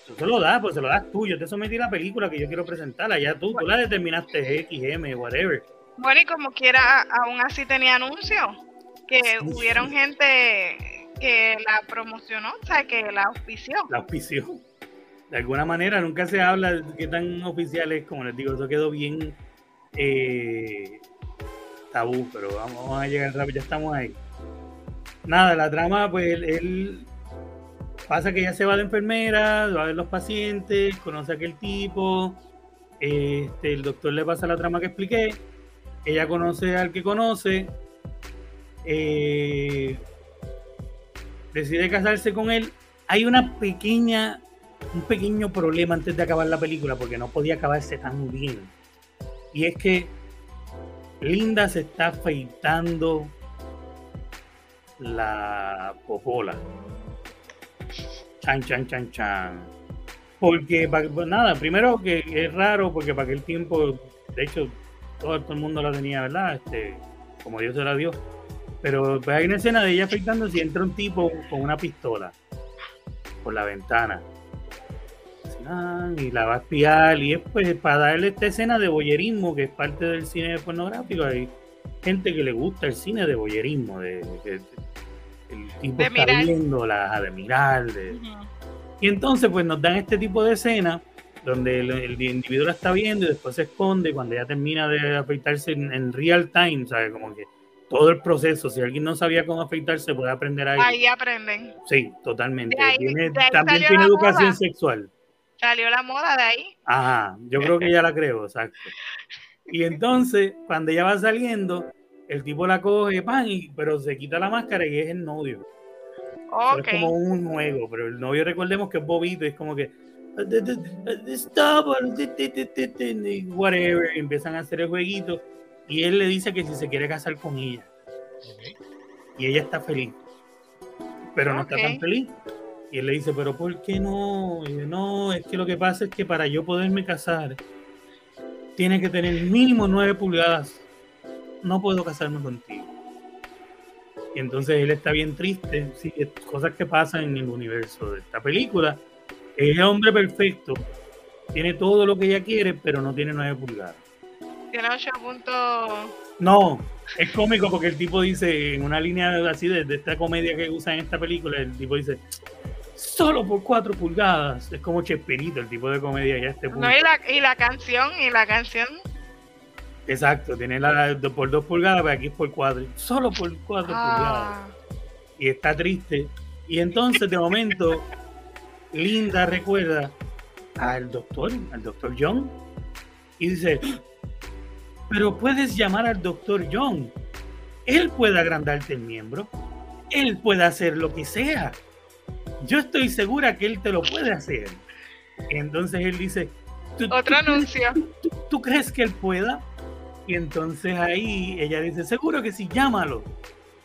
Tú se lo das, pues se lo das tú. Yo te sometí la película que yo quiero presentarla. Ya tú, tú la determinaste X, M, whatever. Bueno, y como quiera, aún así tenía anuncios, que Sí, hubieron sí. gente que la promocionó, o sea, que la auspició. La auspició. De alguna manera, nunca se habla de qué tan oficial es, como les digo, eso quedó bien eh, tabú, pero vamos, a llegar rápido, ya estamos ahí. Nada, la trama, pues él, él- pasa que ya se va de enfermera, va a ver los pacientes, conoce a aquel tipo, este, el doctor le pasa la trama que expliqué, ella conoce al que conoce, eh, decide casarse con él. Hay una pequeña, un pequeño problema antes de acabar la película, porque no podía acabarse tan bien. Y es que Linda se está afeitando la popola. Chan, chan, chan, chan. Porque, pues nada, primero que es raro, porque para aquel tiempo, de hecho, todo, todo el mundo la tenía, ¿verdad? Este, como Dios se la dio. Pero pues, hay una escena de ella afeitándose y entra un tipo con una pistola por la ventana. Y la va a espiar. Y es pues para darle esta escena de boyerismo, que es parte del cine pornográfico. Hay gente que le gusta el cine de boyerismo, de, el tipo De está mirar. viendo, la, de mirar. de- y entonces, pues nos dan este tipo de escena donde el, el individuo la está viendo y después se esconde cuando ya termina de afeitarse en, en real time, ¿sabes? Como que todo el proceso, si alguien no sabía cómo afeitarse, puede aprender ahí. Ahí aprenden. Sí, totalmente. Ahí- Tiene- también tiene educación moda. sexual. Salió la moda de ahí. Ajá, yo creo que ya la creo, exacto. Y entonces, cuando ella va saliendo, el tipo la coge, pan, y- pero se quita la máscara y es el novio. Eso Ok. Es como un juego, pero el novio recordemos que es bobito, y es como que stop, whatever, y empiezan a hacer el jueguito y él le dice que si se quiere casar con ella y ella está feliz, pero no está tan feliz. Y él le dice, pero ¿por qué no? Y dice, no, es que lo que pasa es que para yo poderme casar, tiene que tener mínimo 9 pulgadas. No puedo casarme contigo. Y entonces él está bien triste, sí, cosas que pasan en el universo de esta película. Es el hombre perfecto, tiene todo lo que ella quiere, pero no tiene 9 pulgadas. Tiene 8 puntos. No, es cómico porque el tipo dice, en una línea así de, de esta comedia que usa en esta película, el tipo dice, solo por 4 pulgadas. Es como Chespirito, el tipo de comedia ya a este punto. No, y la, y la canción, y la canción. Exacto, tiene la de- por 2 pulgadas, pero aquí es por 4. Solo por 4 pulgadas. Ah, y está triste. Y entonces, de momento, Linda recuerda al doctor, al doctor John, y dice, pero puedes llamar al doctor John. Él puede agrandarte el miembro. Él puede hacer lo que sea. Yo estoy segura que él te lo puede hacer. Entonces él dice, ¿tú, otro anuncio. ¿tú, tú crees que él pueda? Y entonces ahí ella dice, seguro que sí, llámalo.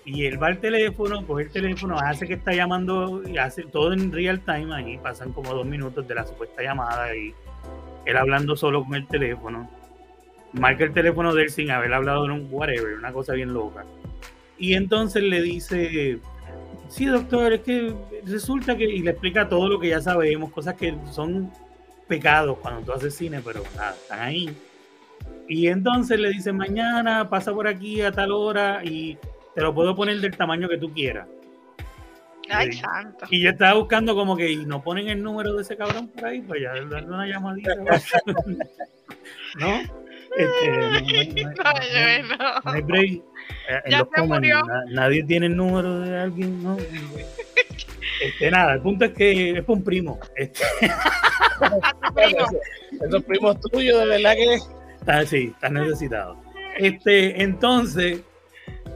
Y él va al teléfono, coge el teléfono, hace que está llamando, y hace todo en real time, ahí pasan como dos minutos de la supuesta llamada y él hablando solo con el teléfono. Marca el teléfono de él sin haber hablado en un whatever, una cosa bien loca. Y entonces le dice, sí doctor, es que resulta que, y le explica todo lo que ya sabemos, cosas que son pecados cuando tú haces cine, pero nada, están ahí. Y entonces le dice, mañana pasa por aquí a tal hora y te lo puedo poner del tamaño que tú quieras. Ay, Sí. santo. Y yo estaba buscando como que, y no ponen el número de ese cabrón por ahí, pues ya darle una llamadita. (laughs) ¿No? Este, (laughs) no, no, no, hay break. Eh, en Ya los se comments, murió. na- nadie tiene el número de alguien, ¿no? Este, nada, el punto es que es por un primo. Este, Esos primos tuyos, de verdad que. está, sí, está necesitado. Este, entonces,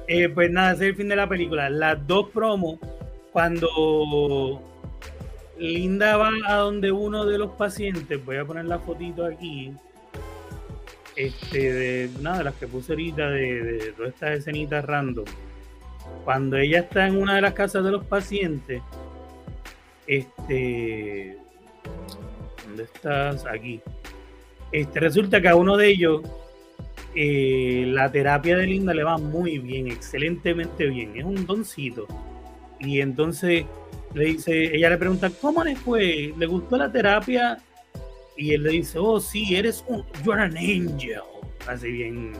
eh, pues nada, ese es el fin de la película. Las dos promos, cuando Linda va a donde uno de los pacientes, voy a poner la fotito aquí, este, de una de las que puse ahorita, de, de todas estas escenitas random. Cuando ella está en una de las casas de los pacientes, este, ¿dónde estás? Aquí. Este, resulta que a uno de ellos eh, la terapia de Linda le va muy bien, excelentemente bien, es un doncito. Y entonces le dice, ella le pregunta, ¿cómo le fue? ¿Le gustó la terapia? Y él le dice, oh sí, eres un, you are an angel. Así bien,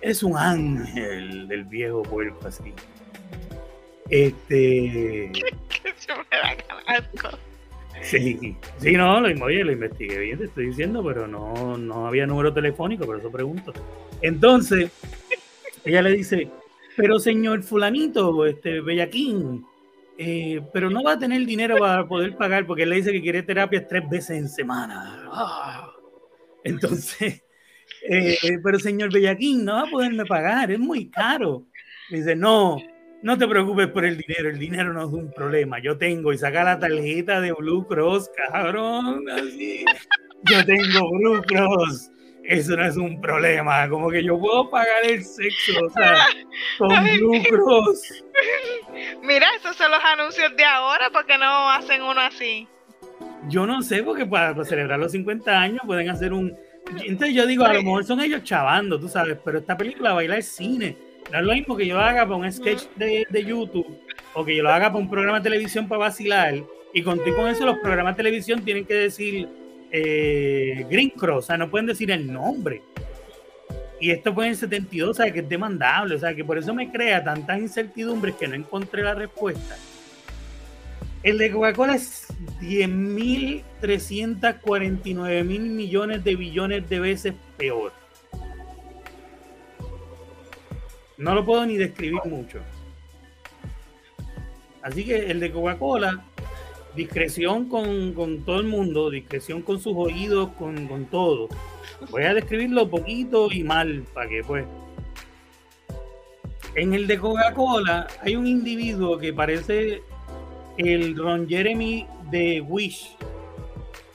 eres un ángel del viejo cuerpo, así. Este, me da asco. sí, sí, no, lo, oye, lo investigué bien, te estoy diciendo, pero no, no había número telefónico, por eso pregunto. Entonces, ella le dice, pero señor fulanito, este, Bellaquín, eh, pero no va a tener dinero para poder pagar porque él le dice que quiere terapias tres veces en semana. Ah. Entonces, (laughs) eh, pero señor Bellaquín, no va a poderme pagar, es muy caro. Le dice, no, no te preocupes por el dinero, el dinero no es un problema, yo tengo, y saca la tarjeta de Blue Cross, cabrón, así. Yo tengo Blue Cross. Eso no es un problema, como que yo puedo pagar el sexo, o sea, (laughs) con Blue Cross. (laughs) Mira, esos son los anuncios de ahora, ¿por qué no hacen uno así? Yo no sé, porque para, para celebrar los 50 años pueden hacer un. Entonces yo digo, a lo mejor son ellos chavando, tú sabes, pero esta película baila el cine. No es lo mismo que yo haga para un sketch de, de YouTube o que yo lo haga para un programa de televisión para vacilar. Y contigo con eso, los programas de televisión tienen que decir eh, Green Cross, o sea, no pueden decir el nombre. Y esto fue en el 72, o sea, que es demandable, o sea, que por eso me crea tantas incertidumbres que no encontré la respuesta. El de Coca-Cola es 10.349 mil millones de billones de veces peor. No lo puedo ni describir mucho. Así que el de Coca-Cola, discreción con, con todo el mundo, discreción con sus oídos, con, con todo. Voy a describirlo poquito y mal, para que pues. En el de Coca-Cola hay un individuo que parece el Ron Jeremy de Wish.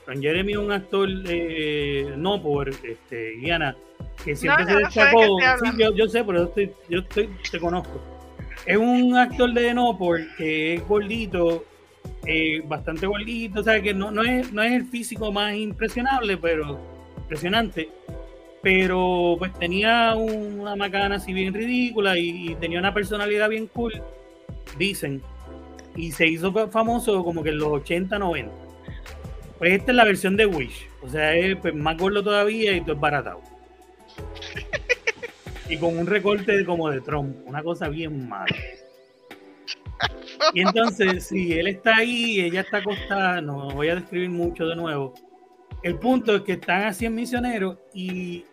Ron Jeremy es un actor eh, no por este, Diana, que siempre No, se no destacó. Sí, yo, yo sé, pero estoy, yo estoy, te conozco. Es un actor de Nopor que es gordito, eh, bastante gordito, o sea que no, no, es, no es el físico más impresionable, pero impresionante. Pero pues tenía una macana así bien ridícula y, y tenía una personalidad bien cool, dicen. Y se hizo fa- famoso como que en los 80, 90. Pues esta es la versión de Wish. O sea, es pues, más gordo todavía y todo es baratado. (laughs) y con un recorte como de Trump, una cosa bien mala. Y entonces, si él está ahí ella está acostada, no voy a describir mucho de nuevo. El punto es que están así en misioneros y.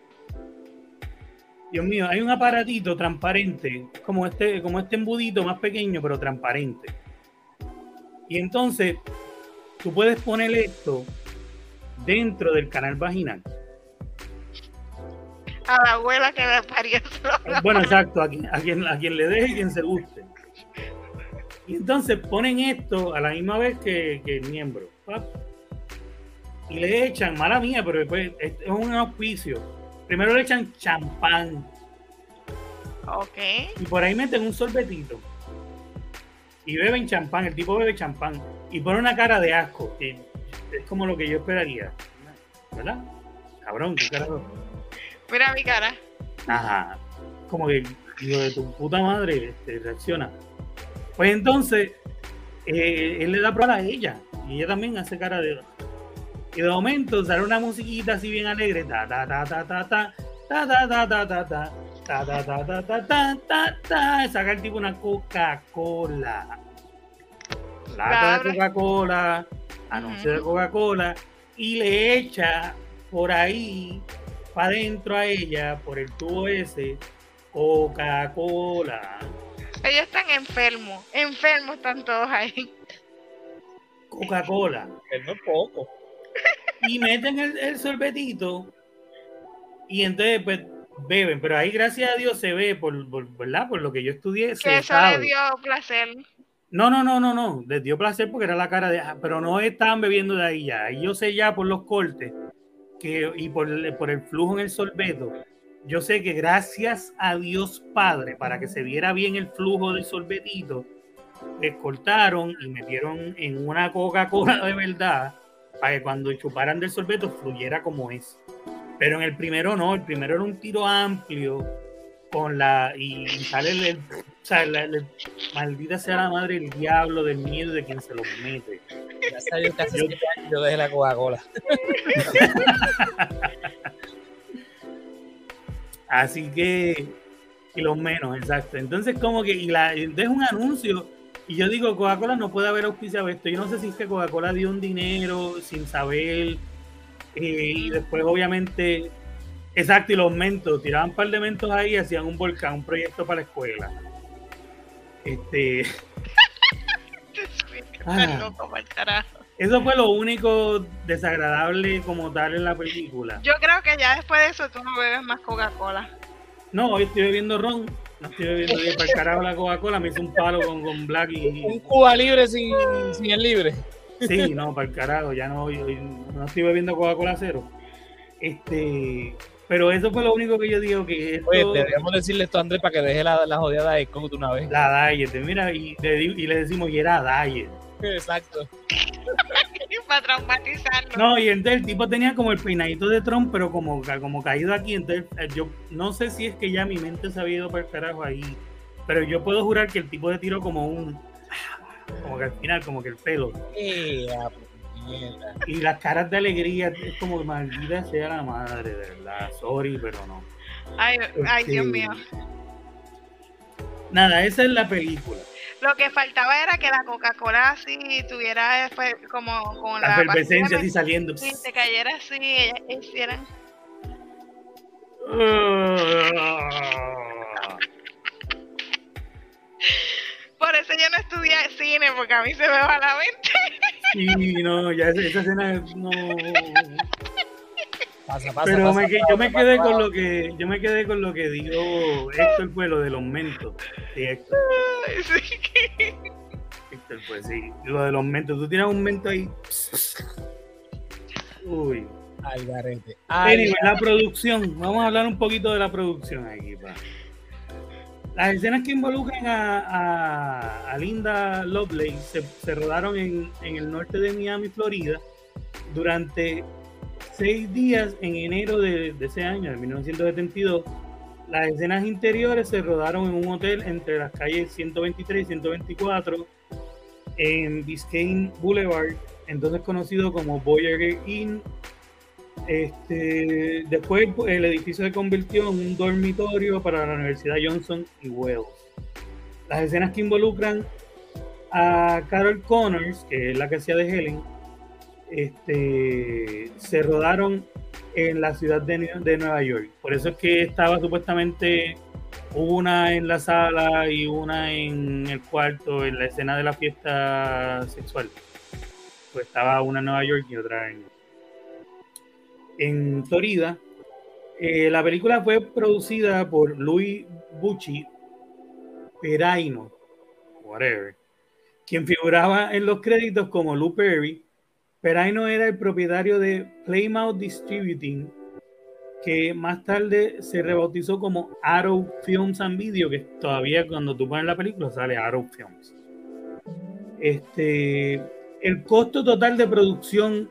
Dios mío, hay un aparatito transparente, como este, como este embudito más pequeño, pero transparente. Y entonces, tú puedes poner esto dentro del canal vaginal. A la abuela que le parió. Bueno, exacto, a quien, a quien, a quien le deje y quien se guste. Y entonces ponen esto a la misma vez que, que el miembro. ¡pap! Y le echan, mala mía, pero después es un auspicio. Primero le echan champán Ok. y por ahí meten un sorbetito. Y beben champán, el tipo bebe champán. Y pone una cara de asco, que es como lo que yo esperaría. ¿Verdad? Cabrón, qué carajo. Mira mi cara. Ajá. Como que hijo de tu puta madre este, reacciona. Pues entonces, eh, él le da prueba a ella. Y ella también hace cara de. Y de momento sale una musiquita así bien alegre. Ta ta ta ta ta ta. Ta ta ta ta ta ta. Ta ta ta ta ta ta ta ta. Saca el tipo una Coca-Cola. Lata de. Coca-Cola. Anuncio de Coca-Cola. Y le echa por ahí para adentro a ella, por el tubo ese, Coca-Cola. Ellos están enfermos. Enfermos están todos ahí. Coca-Cola. Es poco. Y meten el, el sorbetito y entonces pues beben, pero ahí gracias a Dios se ve, por, por- ¿verdad? Por lo que yo estudié, Que se eso sabe. le dio placer. No, no, no, no, no, les dio placer porque era la cara de, ah, pero no estaban bebiendo de ahí ya. Y yo sé ya por los cortes que, y por, el- por el flujo en el sorbeto, yo sé que gracias a Dios Padre, para que se viera bien el flujo del sorbetito, les cortaron y metieron en una Coca-Cola de verdad para que cuando chuparan del sorbeto fluyera como es. Pero en el primero no, el primero era un tiro amplio con la y, sale el, el- o sea, la- la- maldita sea la madre el diablo del miedo de quien se lo mete. Gracias a Dios que hace siete años yo dejé la Coca-Cola. (laughs) Así que, y los menos, exacto. Entonces, como que, y la, entonces un anuncio, y yo digo, Coca-Cola no puede haber auspiciado esto. Yo no sé si es que Coca-Cola dio un dinero sin saber, eh, y después, obviamente, exacto, y los mentos, tiraban un par de mentos ahí y hacían un volcán, un proyecto para la escuela. Este, (laughs) Ah. Loco carajo. Eso fue lo único desagradable como tal en la película. Yo creo que ya después de eso tú no bebes más Coca-Cola. No, hoy estoy bebiendo ron, no estoy bebiendo bien para el carajo la Coca-Cola, me hice un palo con, con Black y, Un Cuba libre sin, sin el libre. Sí, no, para el carajo, ya no, yo- no estoy bebiendo Coca-Cola cero. Este, pero eso fue lo único que yo digo que esto, Oye, deberíamos decirle esto a Andrés para que deje la, la jodida de Coke una vez. la diet, mira, y le, di- y le decimos, y era diet. Exacto. (laughs) Para traumatizarlo. No, y entonces el tipo tenía como el peinadito de Trump, pero como, como caído aquí, entonces eh, yo no sé si es que ya mi mente se había ido para el carajo ahí, pero yo puedo jurar que el tipo de tiró como un, como que al final, como que el pelo. Y las caras de alegría, es como maldita sea la madre, de verdad. Sorry, pero no. Ay, ay, Dios Este, mío. Nada, esa es la película. Lo que faltaba era que la Coca-Cola así tuviera después como con La la pastilla así saliendo. Sí, te cayera así, ellas hicieran. Por eso yo no estudié cine, porque a mí se me va la mente. Sí, no, ya esa, esa escena no. Pasa, pasa, Pero pasa, me, que- pasa, yo me pasa, quedé pasa. con lo que yo me quedé con lo que dijo Héctor fue lo de los mentos. Sí, Héctor, Ay, sí. Héctor fue, sí. Lo de los mentos. Tú tienes un mento ahí. Uy. Al garete. Anyway, la producción. Vamos a hablar un poquito de la producción aquí, pa. Las escenas que involucran a, a- a Linda Lovelace se, se rodaron en, en el norte de Miami, Florida, durante seis días en enero de, ese año, de 1972. Las escenas interiores se rodaron en un hotel entre las calles 123 y 124 en Biscayne Boulevard, entonces conocido como Voyager Inn este, después el edificio se convirtió en un dormitorio para la Universidad Johnson y Wells. Las escenas que involucran a Carol Connors, que es la que hacía de Helen, este, se rodaron en la ciudad de, Nue- de Nueva York. Por eso es que estaba supuestamente una en la sala y una en el cuarto, en la escena de la fiesta sexual. Pues estaba una en Nueva York y otra en, en Florida. Eh, la película fue producida por Louis Bucci Peraino, whatever, quien figuraba en los créditos como Lou Perry. Peraino era el propietario de Playmouth Distributing, que más tarde se rebautizó como Arrow Films and Video, que todavía cuando tú pones la película sale Arrow Films. Este, el costo total de producción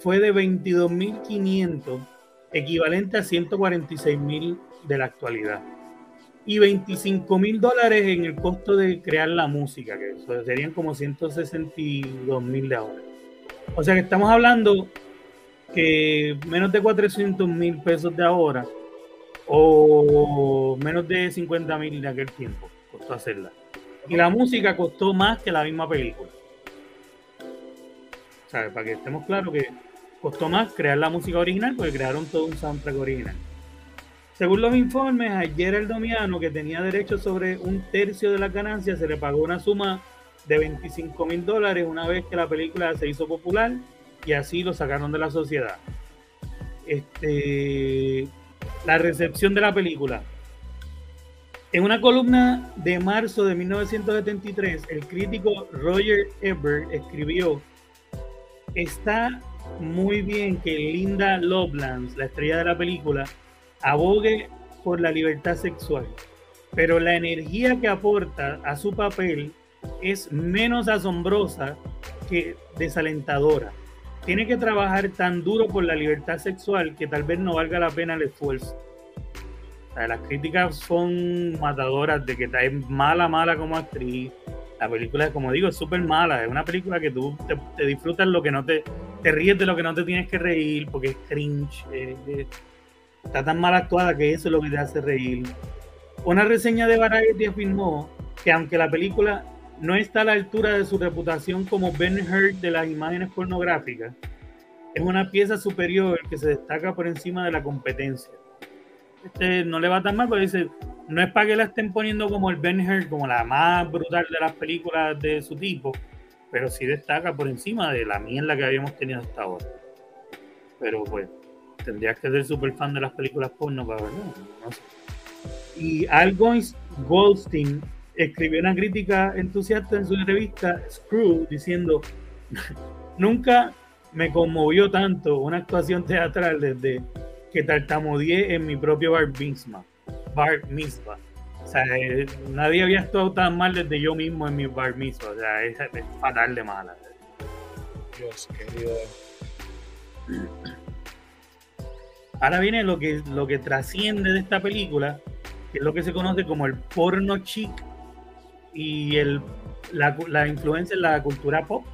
fue de 22.500, equivalente a 146.000 de la actualidad. Y 25.000 dólares en el costo de crear la música, que serían como 162.000 de ahora. O sea que estamos hablando que menos de 400.000 pesos de ahora o menos de 50.000 de aquel tiempo costó hacerla. Y la música costó más que la misma película. O sea, para que estemos claros que costó más crear la música original porque crearon todo un soundtrack original. Según los informes, a Gerald Domiano, que tenía derecho sobre un tercio de las ganancias, se le pagó una suma de 25 mil dólares una vez que la película se hizo popular y así lo sacaron de la sociedad. Este, la recepción de la película. En una columna de marzo de 1973, el crítico Roger Ebert escribió, está muy bien que Linda Lovelace, la estrella de la película, abogue por la libertad sexual, pero la energía que aporta a su papel es menos asombrosa que desalentadora. Tiene que trabajar tan duro por la libertad sexual que tal vez no valga la pena el esfuerzo las críticas son matadoras de que está mala, mala como actriz. La película, como digo, es súper mala. Es una película que tú te, disfrutas lo que no te, te ríes de lo que no te tienes que reír porque es cringe. está tan mal actuada que eso es lo que te hace reír. Una reseña de Variety afirmó que aunque la película no está a la altura de su reputación como Ben Hur de las imágenes pornográficas, es una pieza superior que se destaca por encima de la competencia este, no le va tan mal, pero dice, no es para que la estén poniendo como el Ben Hur, como la más brutal de las películas de su tipo, pero sí destaca por encima de la mierda que habíamos tenido hasta ahora. Pero pues, tendrías que ser súper fan de las películas porno para verlo, no sé. Y Al Goldstein escribió una crítica entusiasta en su revista Screw diciendo, nunca me conmovió tanto una actuación teatral desde que tartamudeé en mi propio bar mitzvah. Bar mitzvah. O sea, eh, nadie había estado tan mal desde yo mismo en mi bar mitzvah. O sea, es, fatal de mala. Dios querido. Ahora viene lo que, lo que trasciende de esta película, que es lo que se conoce como el porno chic y el, la, influencia en la cultura pop.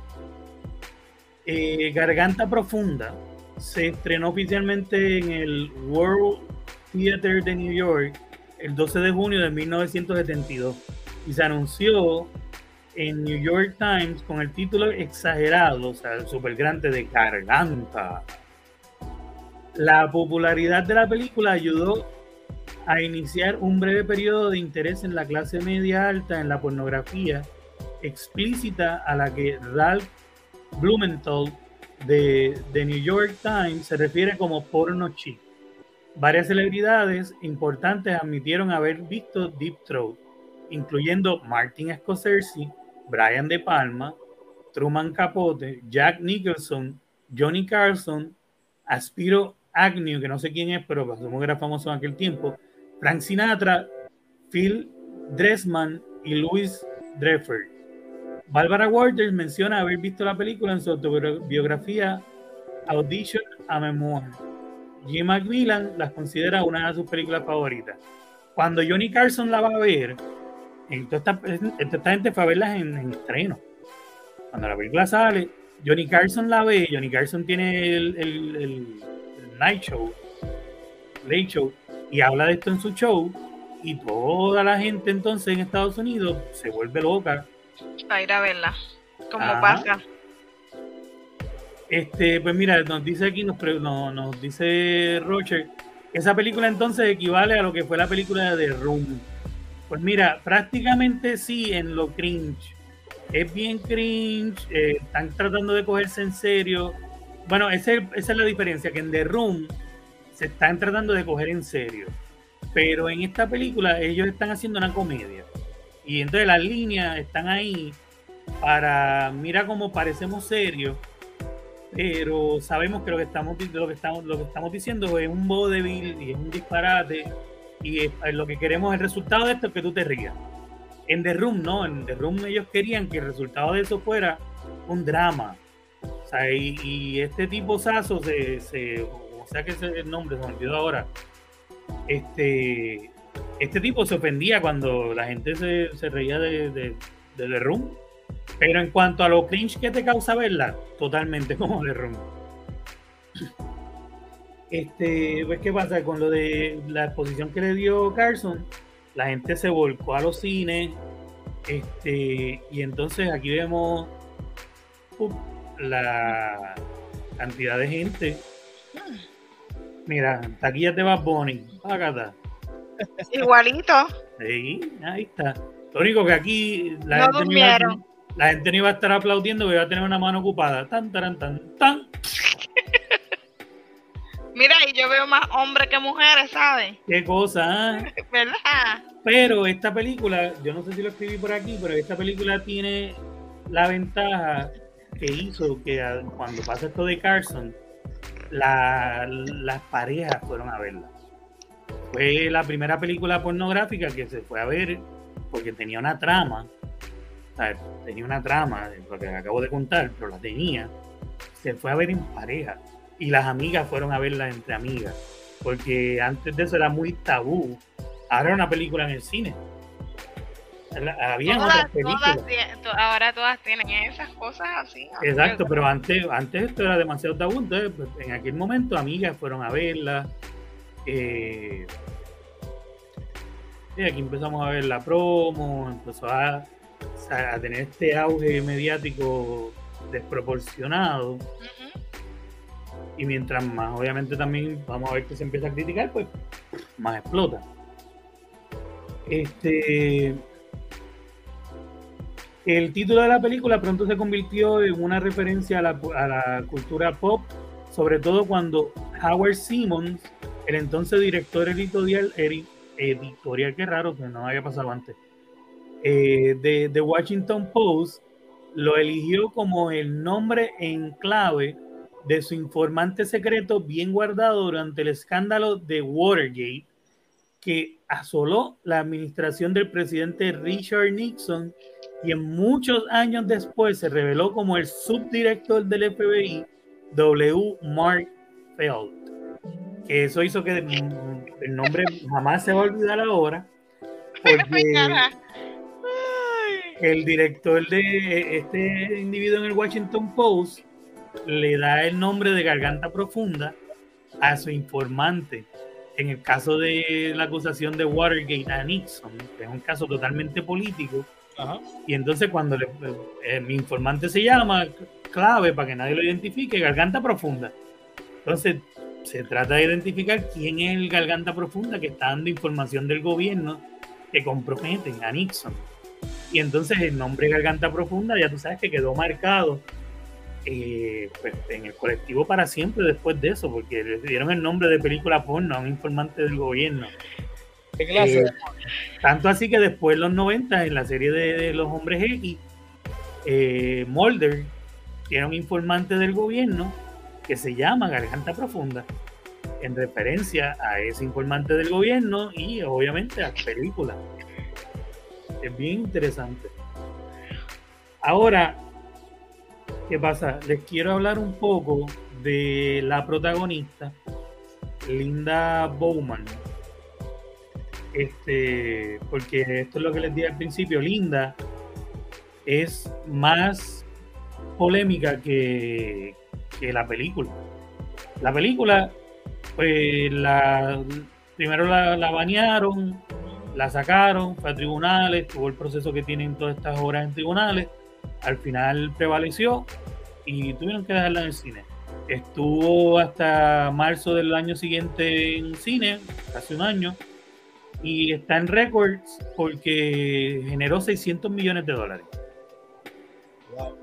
Eh, Garganta Profunda se estrenó oficialmente en el World Theater de New York el 12 de junio de 1972 y se anunció en New York Times con el título exagerado, o sea, súper grande de Garganta. La popularidad de la película ayudó a iniciar un breve periodo de interés en la clase media alta en la pornografía explícita a la que Ralph Blumenthal de, The New York Times se refiere como porno chic. Varias celebridades importantes admitieron haber visto Deep Throat, incluyendo Martin Scorsese, Brian De Palma, Truman Capote, Jack Nicholson, Johnny Carson, Aspiro Agnew, que no sé quién es, pero asumo que era famoso en aquel tiempo, Frank Sinatra, Phil Dressman y Louis Dreyfus. Barbara Walters menciona haber visto la película en su autobiografía Audition a Memoir. Jim Macmillan las considera una de sus películas favoritas. Cuando Johnny Carson la va a ver, esta, gente fue a verlas en, estreno. Cuando la película sale, Johnny Carson la ve, Johnny Carson tiene el Night Show, Late Show, y habla de esto en su show, y toda la gente entonces en Estados Unidos se vuelve loca para ir a verla. Como pasa. Este, pues mira, nos dice aquí, nos, nos dice Roger, esa película entonces equivale a lo que fue la película de Room. Pues mira, prácticamente sí en lo cringe. Es bien cringe, eh, están tratando de cogerse en serio. Bueno, esa es la diferencia, que en The Room se están tratando de coger en serio. Pero en esta película ellos están haciendo una comedia. Y entonces las líneas están ahí para, mira cómo parecemos serios, pero sabemos que lo que estamos, lo que estamos, lo que estamos diciendo es un vodevil y es un disparate y lo que queremos, el resultado de esto es que tú te rías. En The Room, no, en The Room ellos querían que el resultado de eso fuera un drama. Y, este tipo se, se, o sea que es el nombre, se me olvidó ahora. Este este tipo se ofendía cuando la gente se, reía de, de, The Room. Pero en cuanto a lo cringe que te causa verla, totalmente (laughs) como The Room. Este, pues, ¿qué pasa? Con lo de la exposición que le dio Carson, la gente se volcó a los cines. Este, y entonces aquí vemos la cantidad de gente. Mira, taquillas de Bad Bunny. Acá Igualito. Sí, ahí está. Lo único que aquí la no durmieron. la gente no iba a estar aplaudiendo, pero iba a tener una mano ocupada. Tan, tan, tan, tan. (laughs) Mira, y yo veo más hombres que mujeres, ¿sabes? Qué cosa, ¿eh? (laughs) ¿Verdad? Pero esta película, yo no sé si lo escribí por aquí, pero esta película tiene la ventaja que hizo que cuando pasa esto de Carson, la- las parejas fueron a verla. Fue la primera película pornográfica que se fue a ver porque tenía una trama. Tenía una trama, lo que acabo de contar, pero la tenía. Se fue a ver en pareja. Y las amigas fueron a verla entre amigas. Porque antes de eso era muy tabú. Ahora era una película en el cine. La- Habían Todas, otras películas. todas tie- to- ahora todas tienen esas cosas así. Exacto, pero antes, antes esto era demasiado tabú. Entonces, pues, en aquel momento, amigas fueron a verla. eh, y aquí empezamos a ver la promo, empezó a, a tener este auge mediático desproporcionado. Y mientras más, obviamente, también vamos a ver que se empieza a criticar, pues más explota. Este. El título de la película pronto se convirtió en una referencia a la, cultura pop, sobre todo cuando Howard Simmons, el entonces director editorial, edi- editorial, qué raro que no había pasado antes, eh, de The Washington Post, lo eligió como el nombre en clave de su informante secreto bien guardado durante el escándalo de Watergate que asoló la administración del presidente Richard Nixon y en muchos años después se reveló como el subdirector del FBI W. Mark Feld. Que eso hizo que el nombre jamás se va a olvidar ahora porque (laughs) el director de este individuo en el Washington Post le da el nombre de Garganta Profunda a su informante en el caso de la acusación de Watergate a Nixon, que es un caso totalmente político. Ajá. Y entonces cuando eh, mi informante se llama, clave para que nadie lo identifique, Garganta Profunda. Entonces se trata de identificar quién es el Garganta Profunda que está dando información del gobierno que comprometen a Nixon. Y entonces el nombre Garganta Profunda ya tú sabes que quedó marcado eh, pues, en el colectivo para siempre después de eso, porque le dieron el nombre de película porno a un informante del gobierno. ¿Qué clase? Eh, tanto así que después en los 90, en la serie de, de Los Hombres X, eh, Mulder tiene un informante del gobierno que se llama Garganta Profunda, en referencia a ese informante del gobierno y obviamente a la película. Es bien interesante. Ahora, ¿qué pasa? Les quiero hablar un poco de la protagonista, Linda Bowman. Este, porque esto es lo que les dije al principio, Linda es más polémica que, que la película. La película, pues la, primero la, la banearon, la sacaron, fue a tribunales, tuvo el proceso que tienen todas estas obras en tribunales, al final prevaleció y tuvieron que dejarla en el cine. Estuvo hasta marzo del año siguiente en cine, casi un año, y está en récords porque generó 600 millones de dólares. Wow.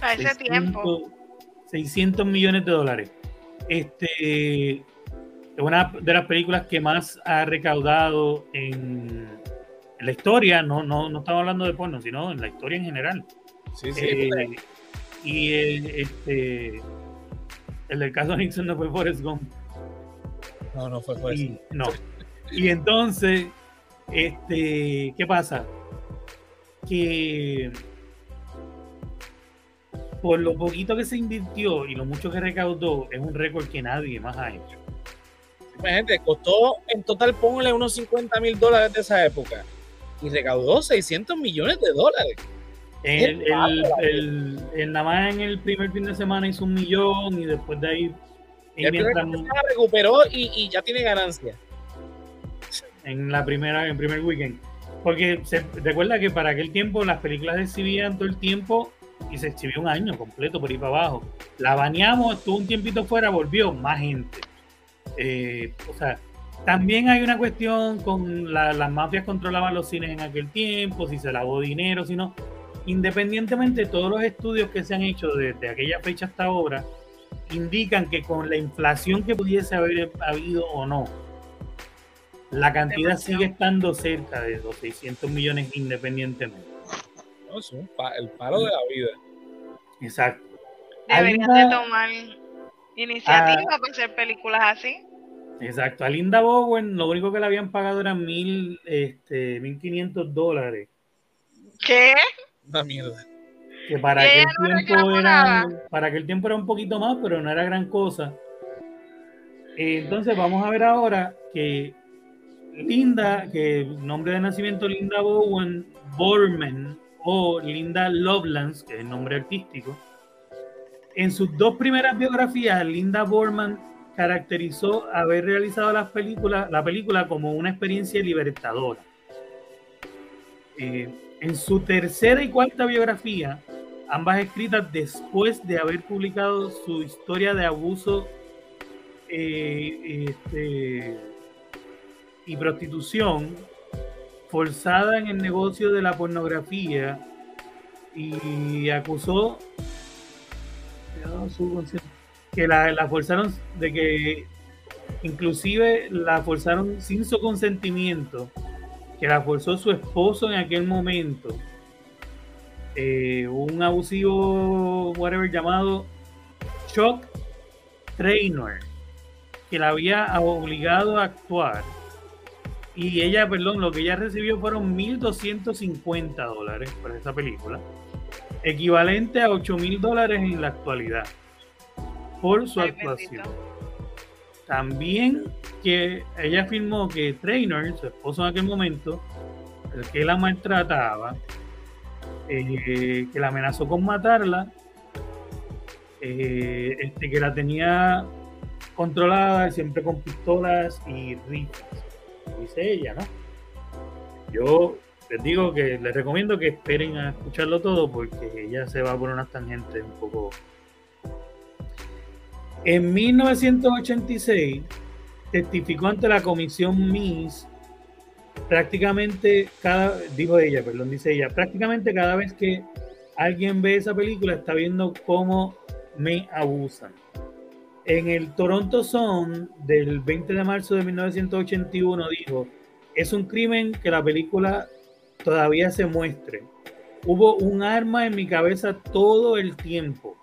A ese 600 tiempo. 600 millones de dólares. Este es una de las películas que más ha recaudado en, en la historia, no, no, no estamos hablando de porno, sino en la historia en general. Sí, sí. Eh, y eh, este el del caso Nixon no fue Forrest Gump. no, no fue por eso. Y, no. Y entonces, este, ¿qué pasa? Que por lo poquito que se invirtió y lo mucho que recaudó, es un récord que nadie más ha hecho. Gente, costó en total, póngale unos 50 mil dólares de esa época. Y recaudó 600 millones de dólares. El, el, el- el- nada más en el primer fin de semana hizo un millón y después de ahí, y mientras- recuperó y, y ya tiene ganancia. En la primera, en primer weekend. Porque se recuerda que para aquel tiempo las películas se exhibían todo el tiempo y se exhibió un año completo por ahí para abajo. La baneamos, estuvo un tiempito fuera, volvió más gente. Eh, o sea, también hay una cuestión con la- las mafias controlaban los cines en aquel tiempo, si se lavó dinero, si no. Independientemente, todos los estudios que se han hecho desde aquella fecha hasta ahora indican que con la inflación que pudiese haber habido o no, la cantidad sigue estando cerca de los 600 millones independientemente. No, es un pa- el palo de la vida. Exacto. Deberían Alinda- de tomar iniciativa Ah. para hacer películas así. Exacto. A Linda Bowen lo único que le habían pagado eran mil, este, 1.500 dólares. ¿Qué? Una mierda. Que para aquel no tiempo era, para aquel tiempo era un poquito más, pero no era gran cosa. Entonces vamos a ver ahora que Linda, que nombre de nacimiento Linda Bowen Borman o Linda Lovelace, que es el nombre artístico, en sus dos primeras biografías, Linda Borman caracterizó haber realizado la película como una experiencia libertadora. Eh, en su tercera y cuarta biografía, ambas escritas después de haber publicado su historia de abuso eh, este, y prostitución forzada en el negocio de la pornografía y acusó que la, la forzaron de que inclusive la forzaron sin su consentimiento que la forzó su esposo en aquel momento eh, un abusivo whatever llamado Chuck Trainer que la había obligado a actuar y ella, perdón, lo que ella recibió fueron 1.250 dólares por esa película, equivalente a 8.000 dólares en la actualidad por su Ay, actuación. bendito. También que ella afirmó que Trainer, su esposo en aquel momento, el que la maltrataba, eh, que la amenazó con matarla, eh, este, que la tenía controlada siempre con pistolas y rifles, dice ella, ¿no? Yo les digo que les recomiendo que esperen a escucharlo todo porque ella se va por unas tangentes un poco en 1986 testificó ante la comisión MIS prácticamente cada, dijo ella, perdón, dice ella, prácticamente cada vez que alguien ve esa película está viendo cómo me abusan. En el Toronto Sun del 20 de marzo de 1981 dijo, es un crimen que la película todavía se muestre. Hubo un arma en mi cabeza todo el tiempo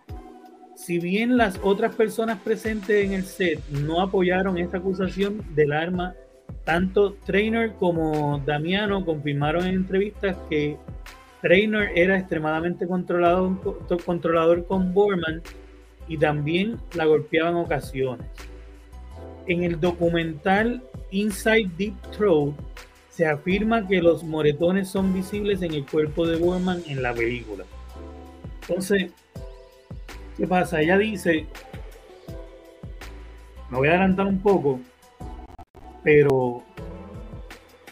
si bien las otras personas presentes en el set no apoyaron esta acusación del arma, tanto Trainer como Damiano confirmaron en entrevistas que Trainer era extremadamente controlado, controlador con Borman y también la golpeaba en ocasiones. En el documental Inside Deep Throat se afirma que los moretones son visibles en el cuerpo de Borman en la película. Entonces, ¿Qué pasa? Ella dice, me voy a adelantar un poco, pero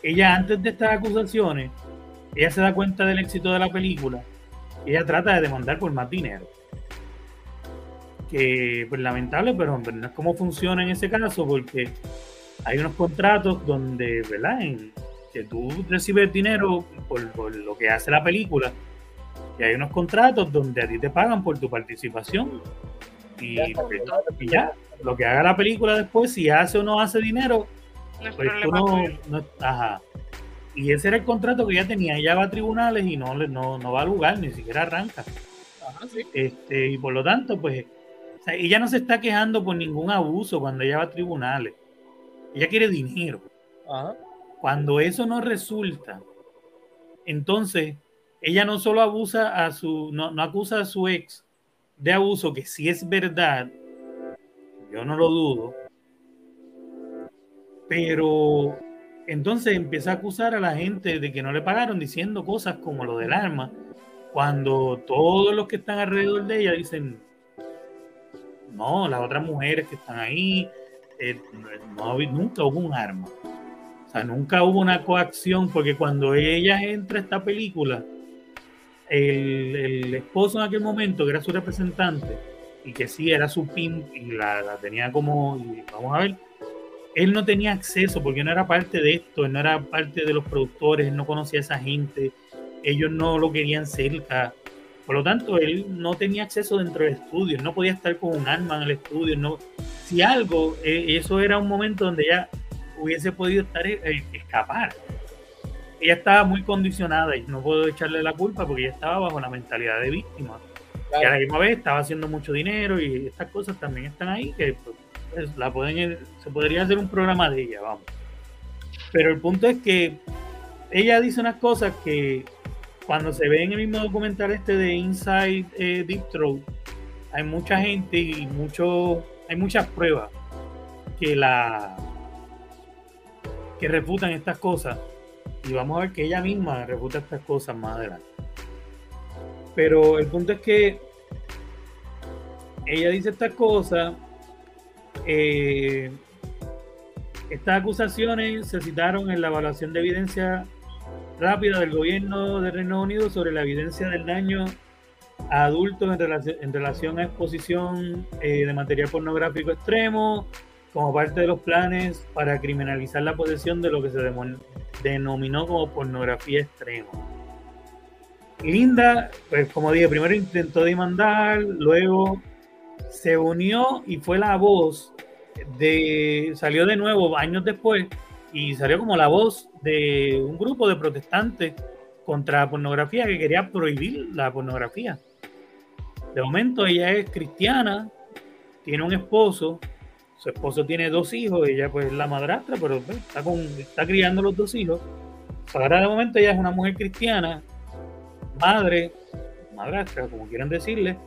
ella antes de estas acusaciones, ella se da cuenta del éxito de la película, ella trata de demandar por más dinero. Que pues lamentable, pero no es como funciona en ese caso, porque hay unos contratos donde, ¿verdad? En, que tú recibes dinero por, por lo que hace la película, y hay unos contratos donde a ti te pagan por tu participación. Y, Ya pues, ya. y ya, lo que haga la película después, si hace o no hace dinero, No pues tú no, ajá. Y ese era el contrato que ella tenía. Ella va a tribunales y no, no, no va a lugar, ni siquiera arranca. Ajá, sí. Este, y por lo tanto, pues, sea, ella no se está quejando por ningún abuso cuando ella va a tribunales. Ella quiere dinero. Ajá. Cuando eso no resulta, entonces ella no solo abusa a su, no, no acusa a su ex de abuso, que si es verdad, yo no lo dudo, pero entonces empieza a acusar a la gente de que no le pagaron diciendo cosas como lo del arma, cuando todos los que están alrededor de ella dicen, no, las otras mujeres que están ahí, eh, no, nunca hubo un arma. O sea, nunca hubo una coacción, porque cuando ella entra a esta película, el, esposo en aquel momento, que era su representante, y que sí era su pimp, y la, tenía como, vamos a ver, él no tenía acceso, porque no era parte de esto, él no era parte de los productores, él no conocía a esa gente, ellos no lo querían cerca. Por lo tanto, él no tenía acceso dentro del estudio, no podía estar con un arma en el estudio. No, si algo, eh, eso era un momento donde ella hubiese podido estar eh, escapar. Ella estaba muy condicionada y no puedo echarle la culpa porque ella estaba bajo la mentalidad de víctima. Y a la misma vez estaba haciendo mucho dinero y estas cosas también están ahí que pues, la pueden, se podría hacer un programa de ella, vamos. Pero el punto es que ella dice unas cosas que cuando se ve en el mismo documental este de Inside eh, Deep Throat, hay mucha gente y mucho, hay muchas pruebas que la que refutan estas cosas y vamos a ver que ella misma refuta estas cosas más adelante. Pero el punto es que ella dice estas cosas. Eh, estas acusaciones se citaron en la evaluación de evidencia rápida del gobierno de Reino Unido sobre la evidencia del daño a adultos en relación a exposición eh, de material pornográfico extremo, como parte de los planes para criminalizar la posesión de lo que se denominó como pornografía extrema. Linda, pues como dije, primero intentó demandar, luego se unió y fue la voz de, salió de nuevo años después y salió como la voz de un grupo de protestantes contra la pornografía que quería prohibir la pornografía. De momento ella es cristiana, tiene un esposo, su esposo tiene dos hijos, ella pues es la madrastra, pero pues, está, con, está criando los dos hijos. Ahora de momento ella es una mujer cristiana, madre, madrastra, como quieran decirle,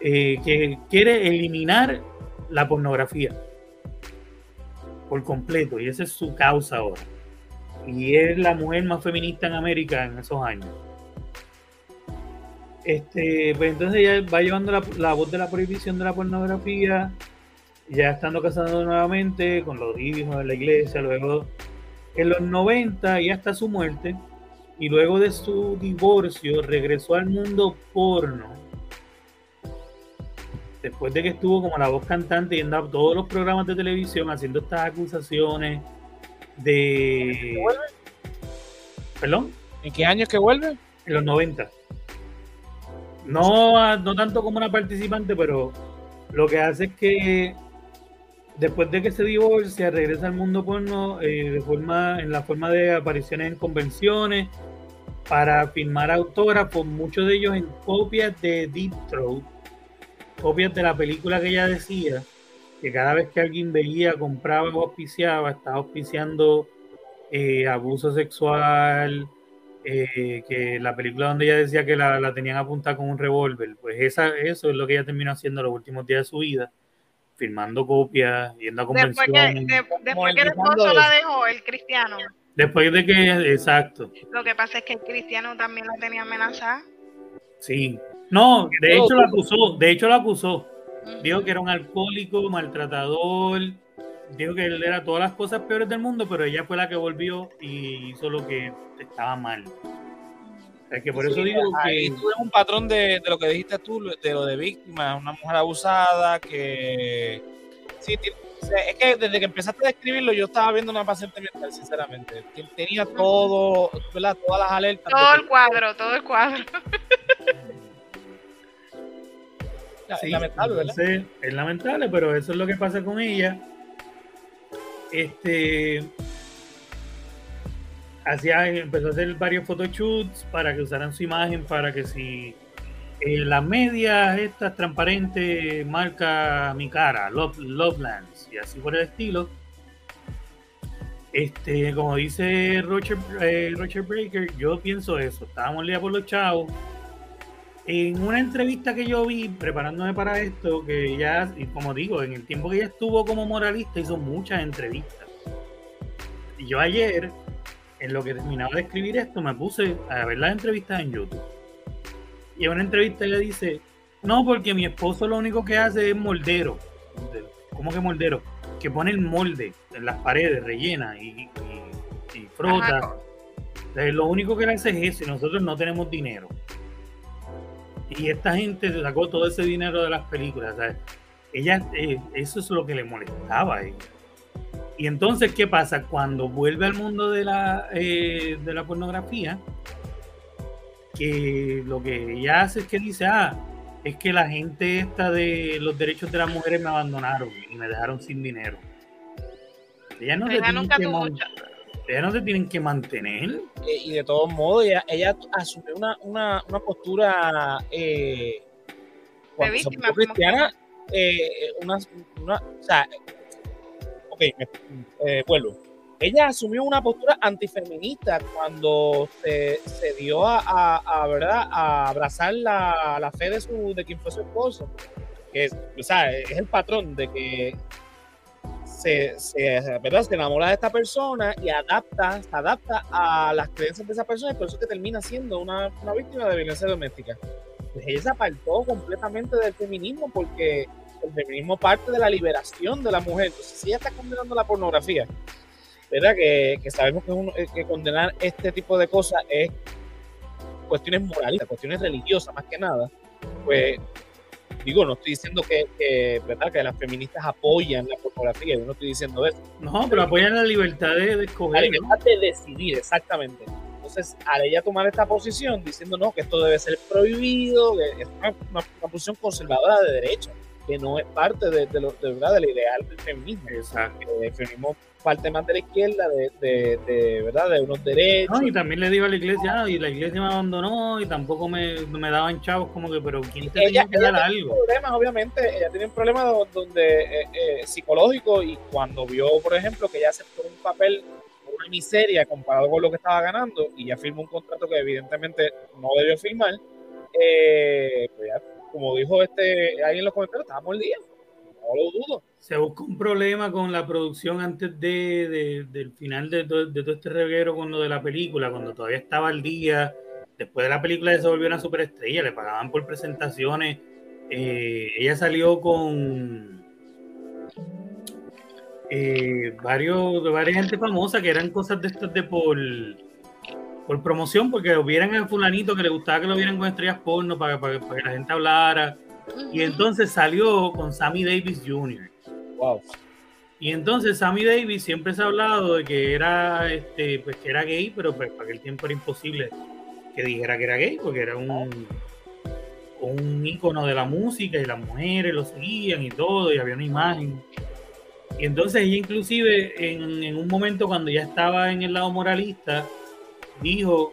eh, que quiere eliminar la pornografía por completo, y esa es su causa ahora. Y es la mujer más feminista en América en esos años. Este, pues entonces ella va llevando la, voz de la prohibición de la pornografía, ya estando casado nuevamente con los hijos de la iglesia, luego en los 90 y hasta su muerte, y luego de su divorcio regresó al mundo porno. Después de que estuvo como la voz cantante y a todos los programas de televisión haciendo estas acusaciones de... ¿Perdón? ¿En qué años que vuelve? En los 90. No, no tanto como una participante, pero lo que hace es que después de que se divorcia, regresa al mundo porno eh, de forma, en la forma de apariciones en convenciones para firmar autógrafos, muchos de ellos en copias de Deep Throat, copias de la película que ella decía, que cada vez que alguien veía, compraba o auspiciaba, estaba auspiciando eh, abuso sexual, eh, que la película donde ella decía que la, la tenían apuntada con un revólver, pues esa, eso es lo que ella terminó haciendo los últimos días de su vida firmando copias, yendo a convenciones. Después que, el esposo la dejó, el cristiano. Después de que, exacto. Lo que pasa es que el cristiano también la tenía amenazada. Sí. No, de hecho la acusó, de hecho la acusó. Dijo que era un alcohólico, maltratador, dijo que él era todas las cosas peores del mundo, pero ella fue la que volvió y hizo lo que estaba mal que por eso digo que. Tú eres un patrón de, lo que dijiste tú, de lo de víctima, una mujer abusada que. Sí, es que desde que empezaste a describirlo, yo estaba viendo una paciente mental, sinceramente. Tenía todo, ¿verdad? Todas las alertas. Todo el cuadro, todo el cuadro. (laughs) es lamentable, ¿verdad? es lamentable, pero eso es lo que pasa con ella. Este hacía, empezó a hacer varios photoshoots para que usaran su imagen, para que si eh, las medias estas transparentes marca mi cara, Love, Lovelands, y así por el estilo. Este, como dice Roger, eh, Roger Breaker, yo pienso eso. Estábamos liados por los chavos. En una entrevista que yo vi preparándome para esto, que ya, y como digo, en el tiempo que ella estuvo como moralista, hizo muchas entrevistas. Y yo ayer en lo que terminaba de escribir esto, me puse a ver las entrevistas en YouTube. Y en una entrevista ella dice, no, porque mi esposo lo único que hace es moldero. ¿Cómo que moldero? Que pone el molde en las paredes, rellena y, frota. lo único que le hace es eso y nosotros no tenemos dinero. Y esta gente sacó todo ese dinero de las películas. Ella, eh, eso es lo que le molestaba a ella. Y entonces, ¿qué pasa? Cuando vuelve al mundo de la, eh, de la pornografía, que lo que ella hace es que dice, ah, es que la gente esta de los derechos de las mujeres me abandonaron y me dejaron sin dinero. Ella no, tienen nunca que ella no te tienen que mantener. Eh, y de todos modos, ella, ella asumió una, una, una postura eh, se víctima, cristiana, eh, una, una, o sea, ok, me, eh, vuelvo. Ella asumió una postura antifeminista cuando se, se dio a, a- a, ¿verdad? a abrazar la, la fe de, su, de quien fue su esposo. Que es, o sea, es el patrón de que se, ¿verdad? se enamora de esta persona y adapta, se adapta a las creencias de esa persona y por eso es que termina siendo una, una víctima de violencia doméstica. Pues ella se apartó completamente del feminismo porque el feminismo parte de la liberación de la mujer. Entonces, si ella está condenando la pornografía, ¿verdad? Que, que sabemos que, uno- eh, que condenar este tipo de cosas es cuestiones morales, cuestiones religiosas más que nada, pues digo, no estoy diciendo que, que, ¿verdad? que las feministas apoyan la pornografía, yo no estoy diciendo eso. No, pero apoyan la libertad de, de La escoger. ¿no? libertad de decidir, exactamente. Entonces, al ella tomar esta posición diciendo no, que esto debe ser prohibido, que es una, una- una posición conservadora de derecha, que no es parte de, de lo, de, verdad, del ideal del feminismo. Exacto. que El feminismo parte más de la izquierda, de, de, de, ¿verdad? de unos derechos. No, y también le digo a la iglesia, ah, y la iglesia me abandonó y tampoco me, me daban chavos, como que, pero ¿quién te ella, que dar ella tiene algo? problemas, obviamente, ella tiene un problema do- donde eh, eh, psicológico y cuando vio, por ejemplo, que ella aceptó un papel, una miseria comparado con lo que estaba ganando y ya firmó un contrato que evidentemente no debió firmar, eh, pues ya, como dijo este ahí en los comentarios, estábamos el día, no lo dudo. Se buscó un problema con la producción antes de, de- del final de, todo- este reguero con lo de la película, cuando todavía estaba al día. Después de la película se volvió una superestrella, le pagaban por presentaciones. Eh, ella salió con eh, varios, varias gente famosa que eran cosas de estas de por, por promoción, porque lo vieran a fulanito que le gustaba que lo vieran con estrellas porno para, para- para que la gente hablara. Y entonces salió con Sammy Davis Jr. Wow. Y entonces Sammy Davis siempre se ha hablado de que era este, pues que era gay, pero pues para aquel tiempo era imposible que dijera que era gay, porque era un, un ícono de la música y las mujeres lo seguían y todo, y había una imagen. Y entonces ella inclusive en, en un momento cuando ya estaba en el lado moralista, dijo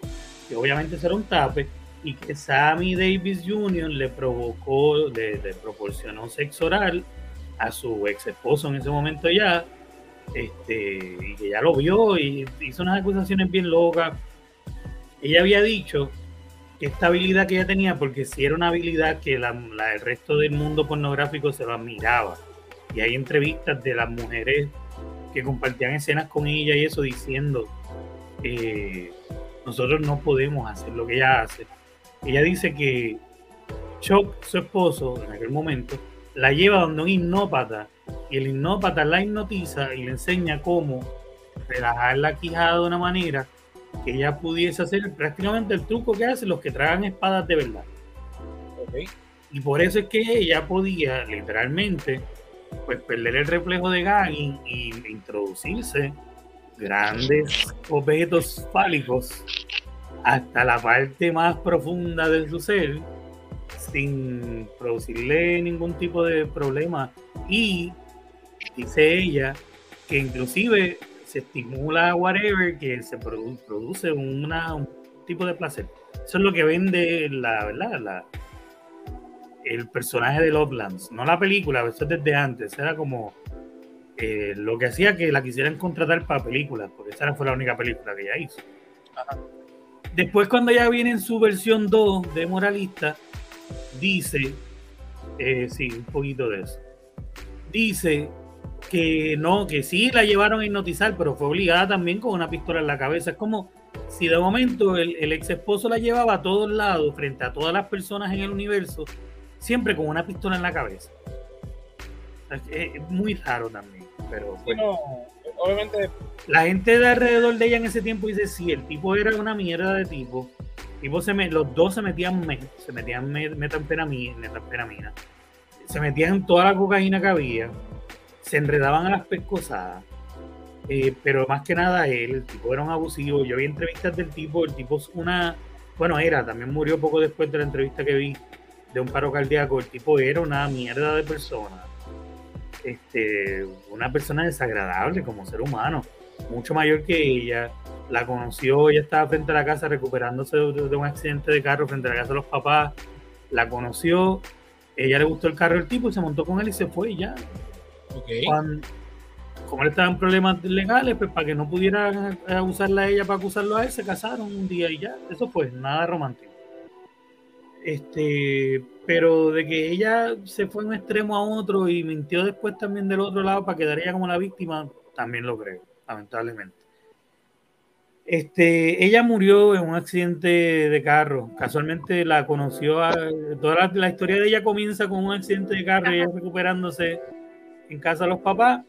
que obviamente eso era un tape y que Sammy Davis Jr. le provocó, le, le proporcionó sexo oral a su ex esposo en ese momento ya, este, y que ya lo vio y hizo unas acusaciones bien locas. Ella había dicho que esta habilidad que ella tenía, porque si era una habilidad que la, la- el resto del mundo pornográfico se lo admiraba. Y hay entrevistas de las mujeres que compartían escenas con ella y eso diciendo, eh, nosotros no podemos hacer lo que ella hace. Ella dice que Chuck, su esposo, en aquel momento, la lleva donde un hipnópata y el hipnópata la hipnotiza y le enseña cómo relajar la quijada de una manera que ella pudiese hacer prácticamente el truco que hacen los que tragan espadas de verdad. Y por eso es que ella podía literalmente pues perder el reflejo de gagging y introducirse grandes objetos fálicos hasta la parte más profunda de su ser sin producirle ningún tipo de problema. Y dice ella que inclusive se estimula whatever que se produ- produce una, un tipo de placer. Eso es lo que vende la verdad, la, el personaje de Lovelace, no la película, eso es desde antes, era como eh, lo que hacía que la quisieran contratar para películas, porque esa fue la única película que ella hizo. Después cuando ya viene en su versión 2 de Moralista, dice, eh, sí, un poquito de eso, dice que no, que sí la llevaron a hipnotizar, pero fue obligada también con una pistola en la cabeza. Es como si de momento el, el ex esposo la llevaba a todos lados, frente a todas las personas en el universo, siempre con una pistola en la cabeza. Es, es muy raro también, pero no, obviamente, La gente de alrededor de ella en ese tiempo dice, sí, el tipo era una mierda de tipo. tipo se me, los dos se metían, me- se metían me- metanfetamina, metanfetamina. Se metían en toda la cocaína que había. Se enredaban a las pescosadas. Eh, pero más que nada él, el tipo era un abusivo. Yo vi entrevistas del tipo, el tipo es una bueno, era, también murió poco después de la entrevista que vi de un paro cardíaco. El tipo era una mierda de persona. Este, una persona desagradable como ser humano, mucho mayor que ella. La conoció, ella estaba frente a la casa recuperándose de, un accidente de carro frente a la casa de los papás. La conoció, ella le gustó el carro del tipo y se montó con él y se fue y ya. Cuando- como él estaba en problemas legales, pues para que no pudieran abusarla a ella para acusarlo a él, se casaron un día y ya. Eso fue, nada romántico. Este, pero de que ella se fue de un extremo a otro y mintió después también del otro lado para quedar ella como la víctima, también lo creo, lamentablemente. Este, ella murió en un accidente de carro. Casualmente la conoció. a- toda la, la historia de ella comienza con un accidente de carro y ella recuperándose en casa de los papás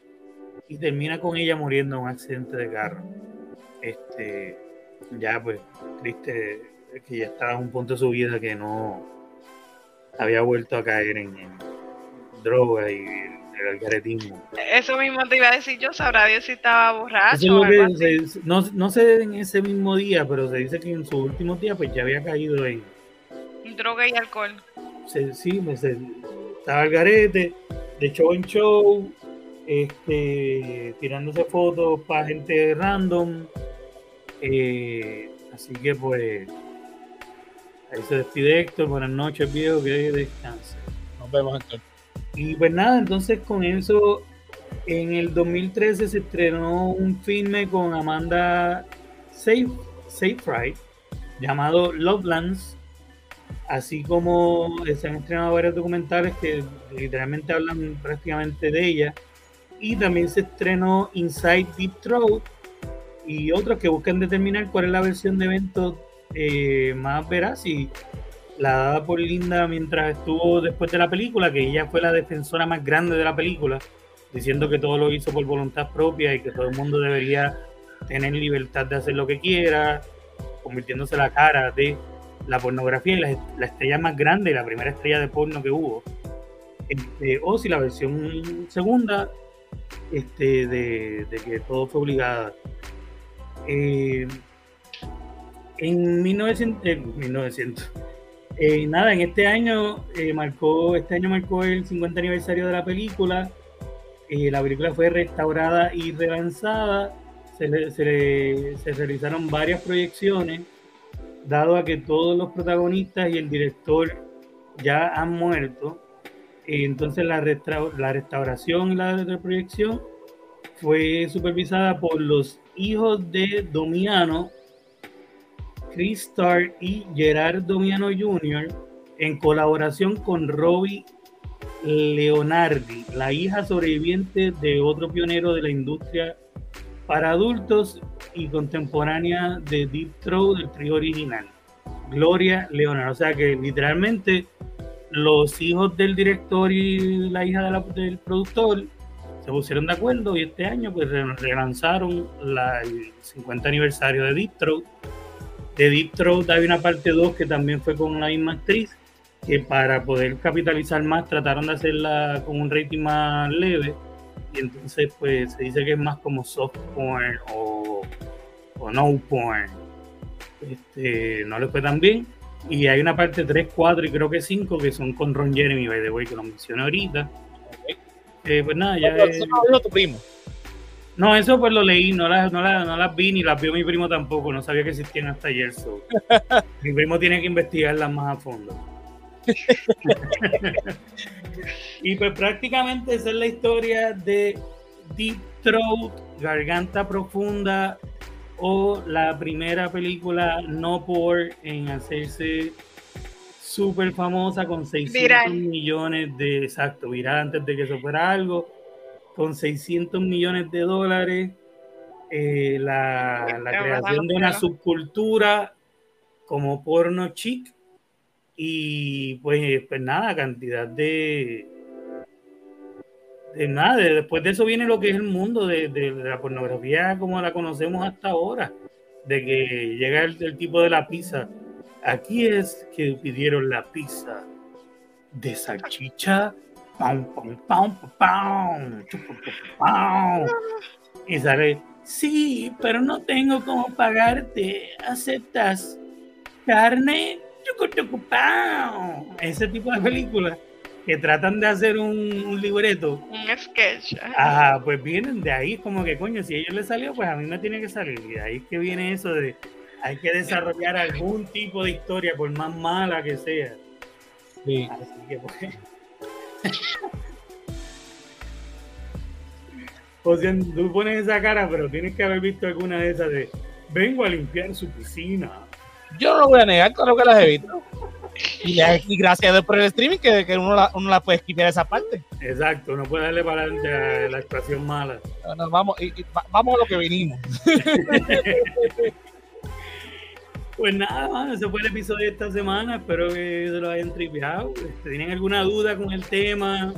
y termina con ella muriendo en un accidente de carro. Este, ya pues triste que ya estaba en un punto de su vida que no había vuelto a caer en, en droga y el algaretismo. Eso mismo te iba a decir yo, sabrá Dios si estaba borracho es que se- no, no sé en ese mismo día, pero se dice que en su último día pues ya había caído en, Droga y alcohol. se, sí, me se- estaba al garete, de show en show, este, tirándose fotos para gente random. eh, así que pues ahí se despide Héctor, buenas noches viejo, que descanse. Nos vemos entonces. Y pues nada, entonces con eso, en el 2013 se estrenó un filme con Amanda Seyf- Seyfried llamado Lovelands, así como se han estrenado varios documentales que literalmente hablan prácticamente de ella. Y también se estrenó Inside Deep Throat y otros que buscan determinar cuál es la versión de evento eh, más veraz y la dada por Linda mientras estuvo después de la película, que ella fue la defensora más grande de la película, diciendo que todo lo hizo por voluntad propia y que todo el mundo debería tener libertad de hacer lo que quiera, convirtiéndose la cara de la pornografía y la, la estrella más grande, la primera estrella de porno que hubo. Este, o si la versión segunda, este, de, de que todo fue obligada. Eh, en 1900, eh, 1900 eh, nada, en este año eh, marcó, este año marcó el 50 aniversario de la película. Eh, la película fue restaurada y relanzada. Se, le- se, le- se realizaron varias proyecciones, dado a que todos los protagonistas y el director ya han muerto. Eh, entonces la, la restauración y la reproyección fue supervisada por los hijos de Domiano, Chris Starr y Gerard Domiano Jr. en colaboración con Robbie Leonardi, la hija sobreviviente de otro pionero de la industria para adultos y contemporánea de Deep Throat del trío original, Gloria Leonardi. O sea que literalmente los hijos del director y la hija del productor se pusieron de acuerdo y este año pues re- relanzaron la, el 50 aniversario de Deep Throat de Deep Throat hay una parte 2 que también fue con la misma actriz, que para poder capitalizar más trataron de hacerla con un rating más leve, y entonces pues se dice que es más como soft porn o, o no porn. Este, no le fue tan bien. Y hay una parte 3, 4 y creo que 5 que son con Ron Jeremy, by the way, que lo mencioné ahorita. Eh, pues nada, ya... No lo dijo tu primo. No, eso pues lo leí, no las, no, las, no las vi ni las vio mi primo tampoco, no sabía que existían hasta ayer. so. (laughs) mi primo tiene que investigarlas más a fondo. (laughs) y pues prácticamente esa es la historia de Deep Throat, Garganta Profunda, o la primera película no por en hacerse súper famosa con 600 Viral. millones de, exacto, viral antes de que eso fuera algo con 600 millones de dólares, eh, la, la creación de una subcultura como porno chic y pues, pues nada, cantidad de, de nada, de- después de eso viene lo que es el mundo de, de- de la pornografía como la conocemos hasta ahora, de que llega el, el tipo de la pizza. Aquí es que pidieron la pizza de salchicha pam, pam, pam, pam, pam, chupa, pam, pam. Y sale, sí, pero no tengo cómo pagarte, ¿aceptas? carne, chucu, chucu, pao. ese tipo de películas que tratan de hacer un, un libreto, Un sketch. ajá. pues vienen de ahí, como que coño, si a ellos les salió, pues a mí me tiene que salir. Y de ahí es que viene eso de hay que desarrollar algún tipo de historia, por más mala que sea. Sí. Así que pues. O sea, tú pones esa cara, pero tienes que haber visto alguna de esas de vengo a limpiar su piscina. Yo no lo voy a negar, claro que las he visto. Y, la- y gracias a Dios por el streaming que, que uno, la, uno la puede esquivar esa parte. Exacto, no puede darle para adelante a la actuación mala. Nos vamos, y- y va- vamos a lo que vinimos. (laughs) Pues nada, mano, ese fue el episodio de esta semana. Espero que se lo hayan tripeado. Este, ¿Tienen alguna duda con el tema?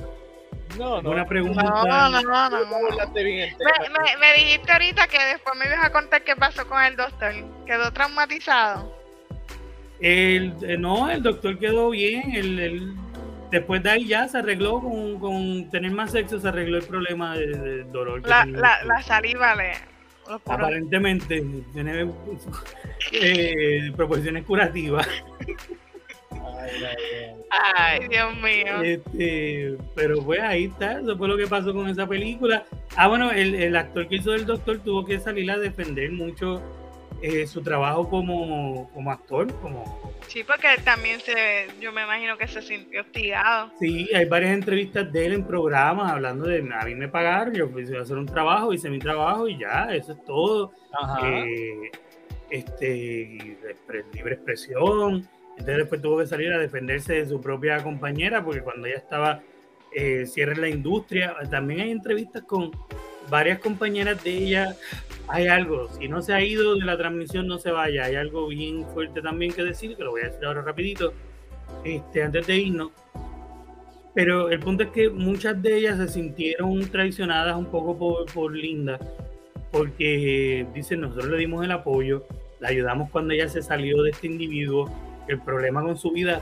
No, no. ¿Alguna pregunta? No, no, no, no. Tema. Me, me- me dijiste ahorita que después me ibas a contar qué pasó con el doctor. Quedó traumatizado. El, eh, no, el doctor quedó bien. El, el- después de ahí ya se arregló con, con tener más sexo, se arregló el problema de- del dolor. La, la, la saliva le. Aparentemente tiene eh, proporciones curativas. Ay, ay, ay. Ay, Dios mío. Este, pero pues ahí está, eso fue lo que pasó con esa película. Ah, bueno, el, el actor que hizo del doctor tuvo que salir a defender mucho eh, su trabajo como, como actor, como Sí, porque él también se. Yo me imagino que se sintió hostigado. Sí, hay varias entrevistas de él en programas hablando de a mí me pagaron, yo fui a hacer un trabajo, hice mi trabajo y ya, eso es todo. Ajá. Eh, este, libre expresión. Entonces después tuvo que salir a defenderse de su propia compañera porque cuando ella estaba eh, cierre la industria, también hay entrevistas con varias compañeras de ella. Hay algo, si no se ha ido de la transmisión no se vaya, hay algo bien fuerte también que decir, que lo voy a decir ahora rapidito, este, antes de irnos. Pero el punto es que muchas de ellas se sintieron traicionadas un poco por, por Linda, porque dicen, nosotros le dimos el apoyo, la ayudamos cuando ella se salió de este individuo. El problema con su vida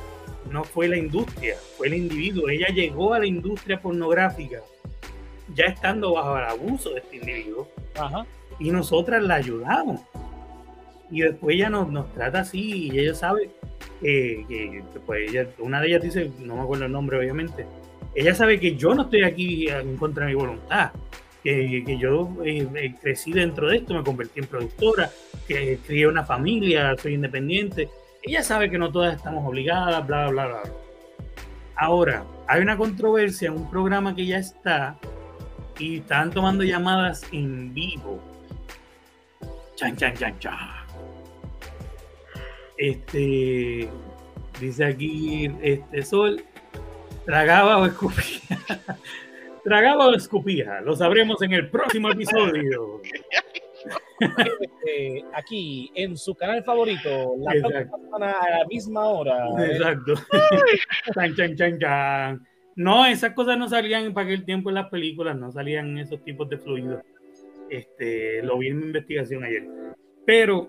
no fue la industria, fue el individuo. Ella llegó a la industria pornográfica ya estando bajo el abuso de este individuo Ajá. Y nosotras la ayudamos. Y después ella nos, nos trata así y ella sabe que, que, pues ella, una de ellas dice, no me acuerdo el nombre obviamente, ella sabe que yo no estoy aquí en contra de mi voluntad, que, que yo eh, eh, crecí dentro de esto, me convertí en productora, que crié una familia, soy independiente. Ella sabe que no todas estamos obligadas, bla, bla, bla. Ahora, hay una controversia en un programa que ya está y están tomando llamadas en vivo. Chan, chan, chan, chan. Este, dice aquí, este sol, tragaba o escupía. (laughs) tragaba o escupía. Lo sabremos en el próximo episodio. (laughs) Eh, aquí en su canal favorito, la semana a la misma hora. Exacto. (laughs) chan, chan, chan, chan. No, esas cosas no salían para aquel tiempo en las películas, no salían esos tipos de fluidos. Este, lo vi en mi investigación ayer. Pero,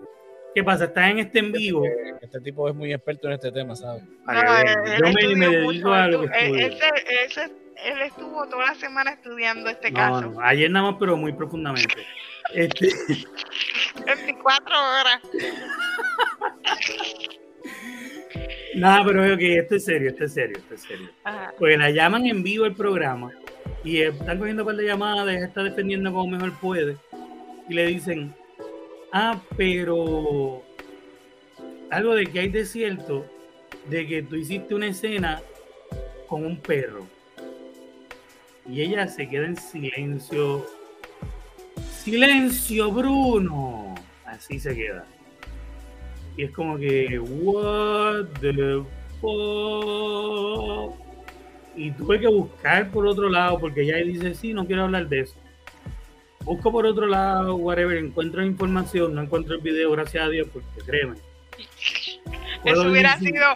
¿qué pasa? Está en este en vivo. Este tipo es muy experto en este tema, ¿sabes? que él Yo me, me mucho, dedico a lo que él estu- él- estudio. ese- ese- él estuvo toda la semana estudiando este No, caso. no, ayer nada más, pero muy profundamente. Este, (laughs) 24 horas. (laughs) nada, pero ok, esto es serio, esto es serio, esto es serio. Ajá. Porque la llaman en vivo el programa y eh, están cogiendo un par de llamadas, ella está defendiendo como mejor puede. Y le dicen, ah, pero algo de que hay de cierto, de que tú hiciste una escena con un perro. Y ella se queda en silencio. Silencio, Bruno. Así se queda. Y es como que, what the fuck. Y tuve que buscar por otro lado, porque ella dice, sí, no quiero hablar de eso. Busco por otro lado, whatever, encuentro información, no encuentro el video, gracias a Dios, porque créeme. (laughs) Eso hubiera sin- sido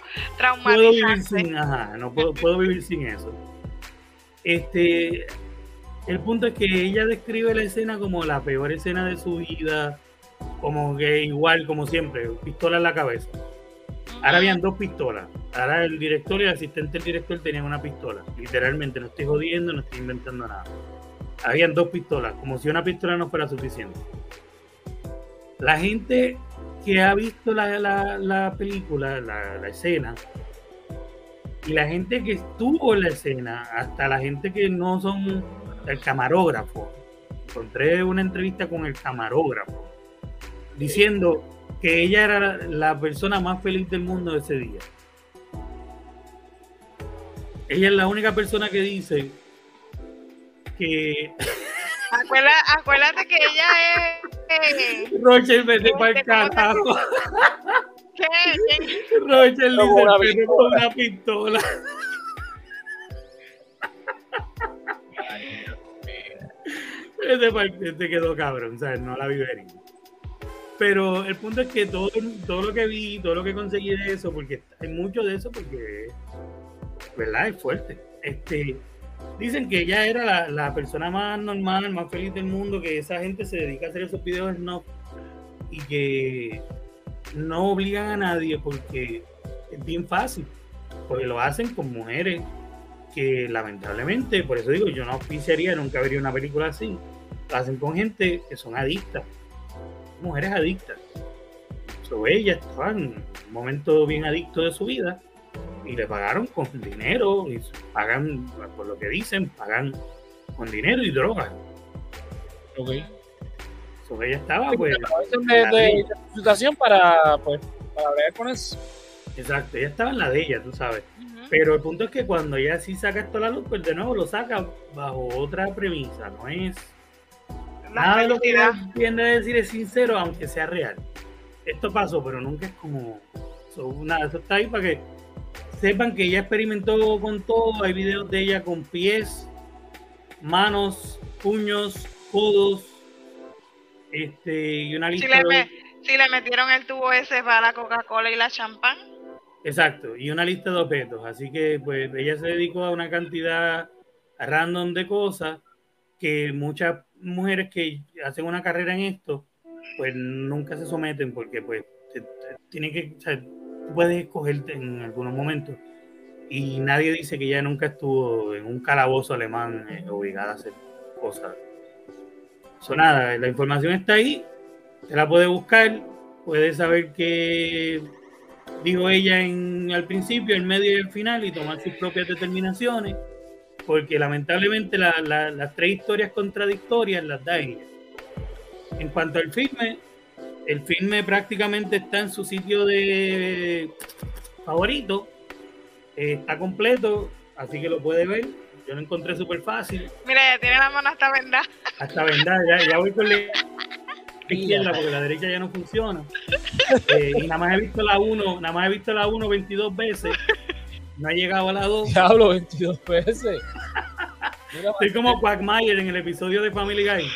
puedo vivir traumatizante. sin, ajá, no puedo, puedo vivir sin eso. Este, el punto es que ella describe la escena como la peor escena de su vida, como que igual, como siempre, pistola en la cabeza. Ahora habían dos pistolas. Ahora el director y el asistente del director tenían una pistola. Literalmente, no estoy jodiendo, no estoy inventando nada. Habían dos pistolas, como si una pistola no fuera suficiente. La gente que ha visto la, la- la película, la, escena, y la gente que estuvo en la escena, hasta la gente que no son el camarógrafo, encontré una entrevista con el camarógrafo diciendo que ella era la persona más feliz del mundo ese día. Ella es la única persona que dice que Acuérdate, acuérdate que ella es. eh, Roger vete Este, para el ¿cómo te carajo. ¿qué? Como dice una pero pistola. con una pistola. Ese parte te quedó cabrón, ¿sabes? No la vi venir. Pero el punto es que todo, todo lo que vi, todo lo que conseguí de eso, porque hay mucho de eso, porque, ¿verdad? Es fuerte. Este, dicen que ella era la, la persona más normal, más feliz del mundo, que esa gente se dedica a hacer esos videos no y que no obligan a nadie porque es bien fácil, porque lo hacen con mujeres que lamentablemente, por eso digo, yo no oficiaría, nunca vería una película así, lo hacen con gente que son adictas, mujeres adictas. So, ella estaba en un momento bien adicto de su vida y le pagaron con dinero, y pagan, por lo que dicen, pagan con dinero y drogas. Ok. So, ella estaba pues... A veces de, de, de situación para, pues, para hablar con eso. Exacto, ella estaba en la de ella, tú sabes. Pero el punto es que cuando ella sí saca esto a la luz, pues de nuevo lo saca bajo otra premisa, no es La nada de lo que tiende a decir es sincero, aunque sea real. Esto pasó, pero nunca es como so, nada, eso está ahí para que sepan que ella experimentó con todo, hay videos de ella con pies, manos, puños, codos, este, y una Si lista le, de- me- si le metieron el tubo ese para la Coca-Cola y la champán. Exacto, y una lista de objetos. Así que pues ella se dedicó a una cantidad random de cosas que muchas mujeres que hacen una carrera en esto, pues nunca se someten porque pues tienen que, o sea, tú puedes escogerte en algunos momentos. Y nadie dice que ella nunca estuvo en un calabozo alemán eh, obligada a hacer cosas. Eso nada, la información está ahí, te la puedes buscar, puedes saber que dijo ella en, al principio, el medio y el final y tomar sus propias determinaciones, porque lamentablemente la- la- las tres historias contradictorias las da ella. En cuanto al filme, el filme prácticamente está en su sitio de favorito, eh, está completo, así que lo puede ver. Yo lo encontré súper fácil, Mira, ya tiene la mano hasta vendada. hasta vendar, ya, ya voy con la izquierda porque la derecha ya no funciona. Eh, y nada más he visto la 1, nada más he visto la 1 22 veces. No he llegado a la 2. Diablo, 22 veces. Estoy como Quagmire en el episodio de Family Guy.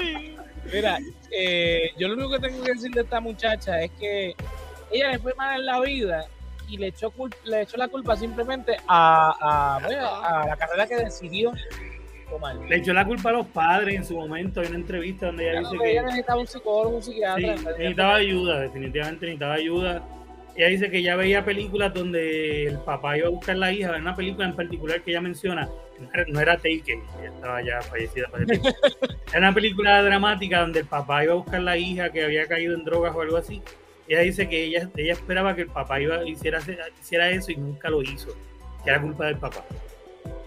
(laughs) Mira, eh, yo lo único que tengo que decir de esta muchacha es que ella le fue mal en la vida y le echó, le echó la culpa simplemente a, a, bueno, a la carrera que decidió tomar. Le echó la culpa a los padres en su momento. Hay una entrevista donde ella Claro dice que ella necesitaba un psicólogo, un sí, psiquiatra. necesitaba ayuda, definitivamente necesitaba ayuda. Ella dice que ya veía películas donde el papá iba a buscar la hija. Una película en particular que ella menciona, no era, Taken, ella estaba ya fallecida para. (laughs) Era una película dramática donde el papá iba a buscar la hija que había caído en drogas o algo así. Ella dice que ella, ella esperaba que el papá iba, hiciera, hiciera eso y nunca lo hizo, que era culpa del papá.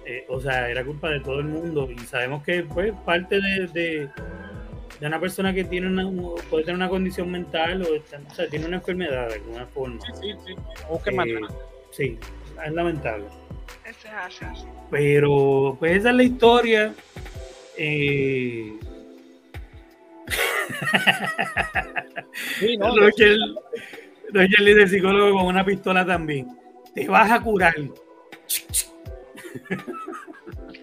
Eh, o sea, era culpa de todo el mundo y sabemos que pues parte de, de, de una persona que tiene una, puede tener una condición mental o, está- o sea, tiene una enfermedad de alguna forma. Sí, sí, sí. Eh, matar. sí, es lamentable. Ese es así. Pero pues esa es la historia. Eh, (laughs) Sí, no, Roger, Roger dice psicólogo con una pistola también. Te vas a curar.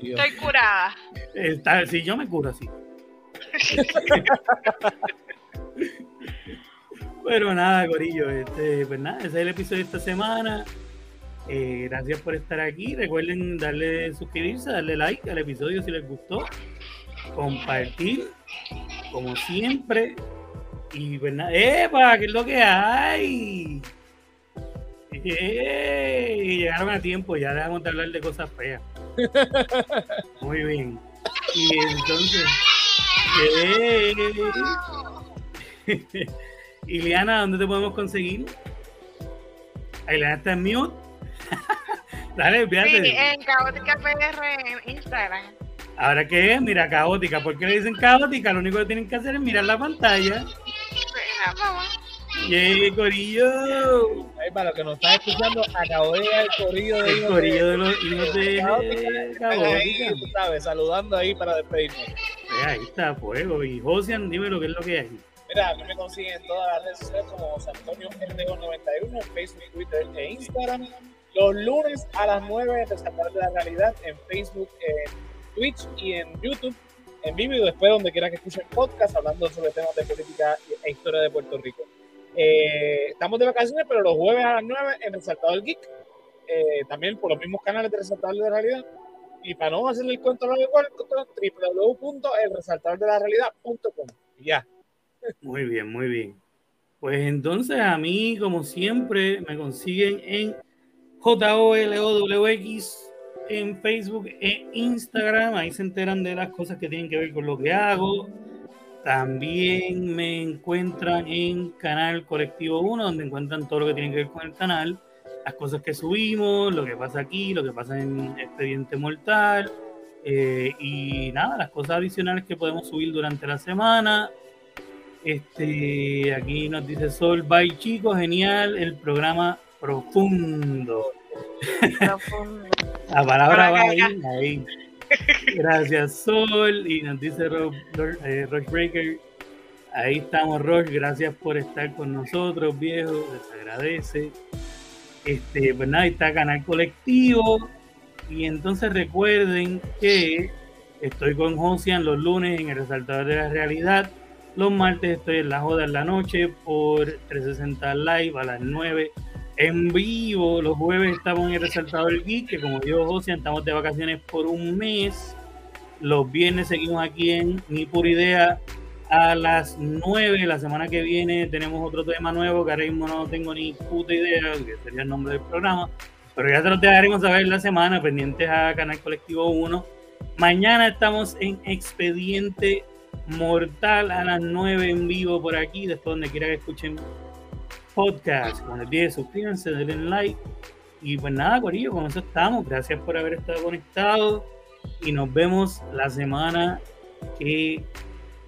Estoy curada. Está, si yo me curo así. (laughs) Pero nada, Corillo, este, pues nada, ese es el episodio de esta semana. Eh, gracias por estar aquí. Recuerden darle suscribirse, darle like al episodio si les gustó. Compartir, como siempre. Y pues nada, ¡epa! ¿Qué es lo que hay? ¡Eh! Llegaron a tiempo, ya dejamos de hablar de cosas feas. (laughs) Muy bien. Y entonces. ¡Eh! Ileana, ¿dónde te podemos conseguir? Ileana está en mute. Dale, Sí, fíjate. en Caótica PR en Instagram. Ahora qué es, mira, caótica. ¿Por qué le dicen caótica? Lo único que tienen que hacer es mirar la pantalla. Venga, vamos. ¡Yay, Corillo! Ahí, para los que nos están escuchando, acabó de llegar el corillo de El corillo de- de los hijos de caótica. tú sabes, saludando ahí para despedirnos. Pues ahí está, fuego. Y Josian, dime lo que es lo que hay. Mira, a mí me consiguen en todas las redes sociales como José Antonio RDO91 en Facebook, Twitter e Instagram. Los lunes a las 9 en Resaltar de la Realidad en Facebook, en Twitch y en YouTube. En vivo y después donde quiera que escuchen podcast hablando sobre temas de política e historia de Puerto Rico. Eh, estamos de vacaciones, pero los jueves a las 9 en Resaltado del Geek. eh, también por los mismos canales de Resaltador de la Realidad. Y para no hacerle el cuento largo, www.elresaltadordelarealidad.com. Ya. Muy bien, muy bien. Pues entonces a mí, como siempre, me consiguen en JOLOWX en Facebook e Instagram. Ahí se enteran de las cosas que tienen que ver con lo que hago. También me encuentran en Canal Colectivo 1, donde encuentran todo lo que tiene que ver con el canal. Las cosas que subimos, lo que pasa aquí, lo que pasa en Expediente Mortal. eh, y nada, las cosas adicionales que podemos subir durante la semana. Este, aquí nos dice Sol, bye chicos, genial, el programa profundo. Profundo. (laughs) La palabra va ahí. Gracias Sol, y nos dice Rob, eh, Breaker, ahí estamos Roch, gracias por estar con nosotros, viejo, les agradece. Este, pues nada, está Canal Colectivo, y entonces recuerden que estoy con Josian los lunes en el Resaltador de la Realidad, los martes estoy en la joda en la noche por 360 Live a las 9 en vivo. Los jueves estamos en el Resaltador Geek, que como dijo José, estamos de vacaciones por un mes. Los viernes seguimos aquí en Ni Pura Idea a las 9. La semana que viene tenemos otro tema nuevo que ahora mismo no tengo ni puta idea, que sería el nombre del programa. Pero ya se los dejaremos saber la semana, pendientes a Canal Colectivo 1. Mañana estamos en Expediente Mortal a las 9 en vivo por aquí, después donde quiera que escuchen podcast. El 10, suscríbanse, denle like. Y pues nada, Corillo, con eso estamos. Gracias por haber estado conectados. Y nos vemos la semana que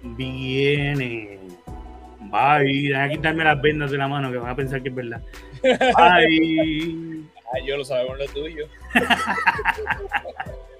viene. Bye. Deja quitarme las vendas de la mano que van a pensar que es verdad. (laughs) Bye. Ay, yo lo sabemos lo tuyo. (laughs)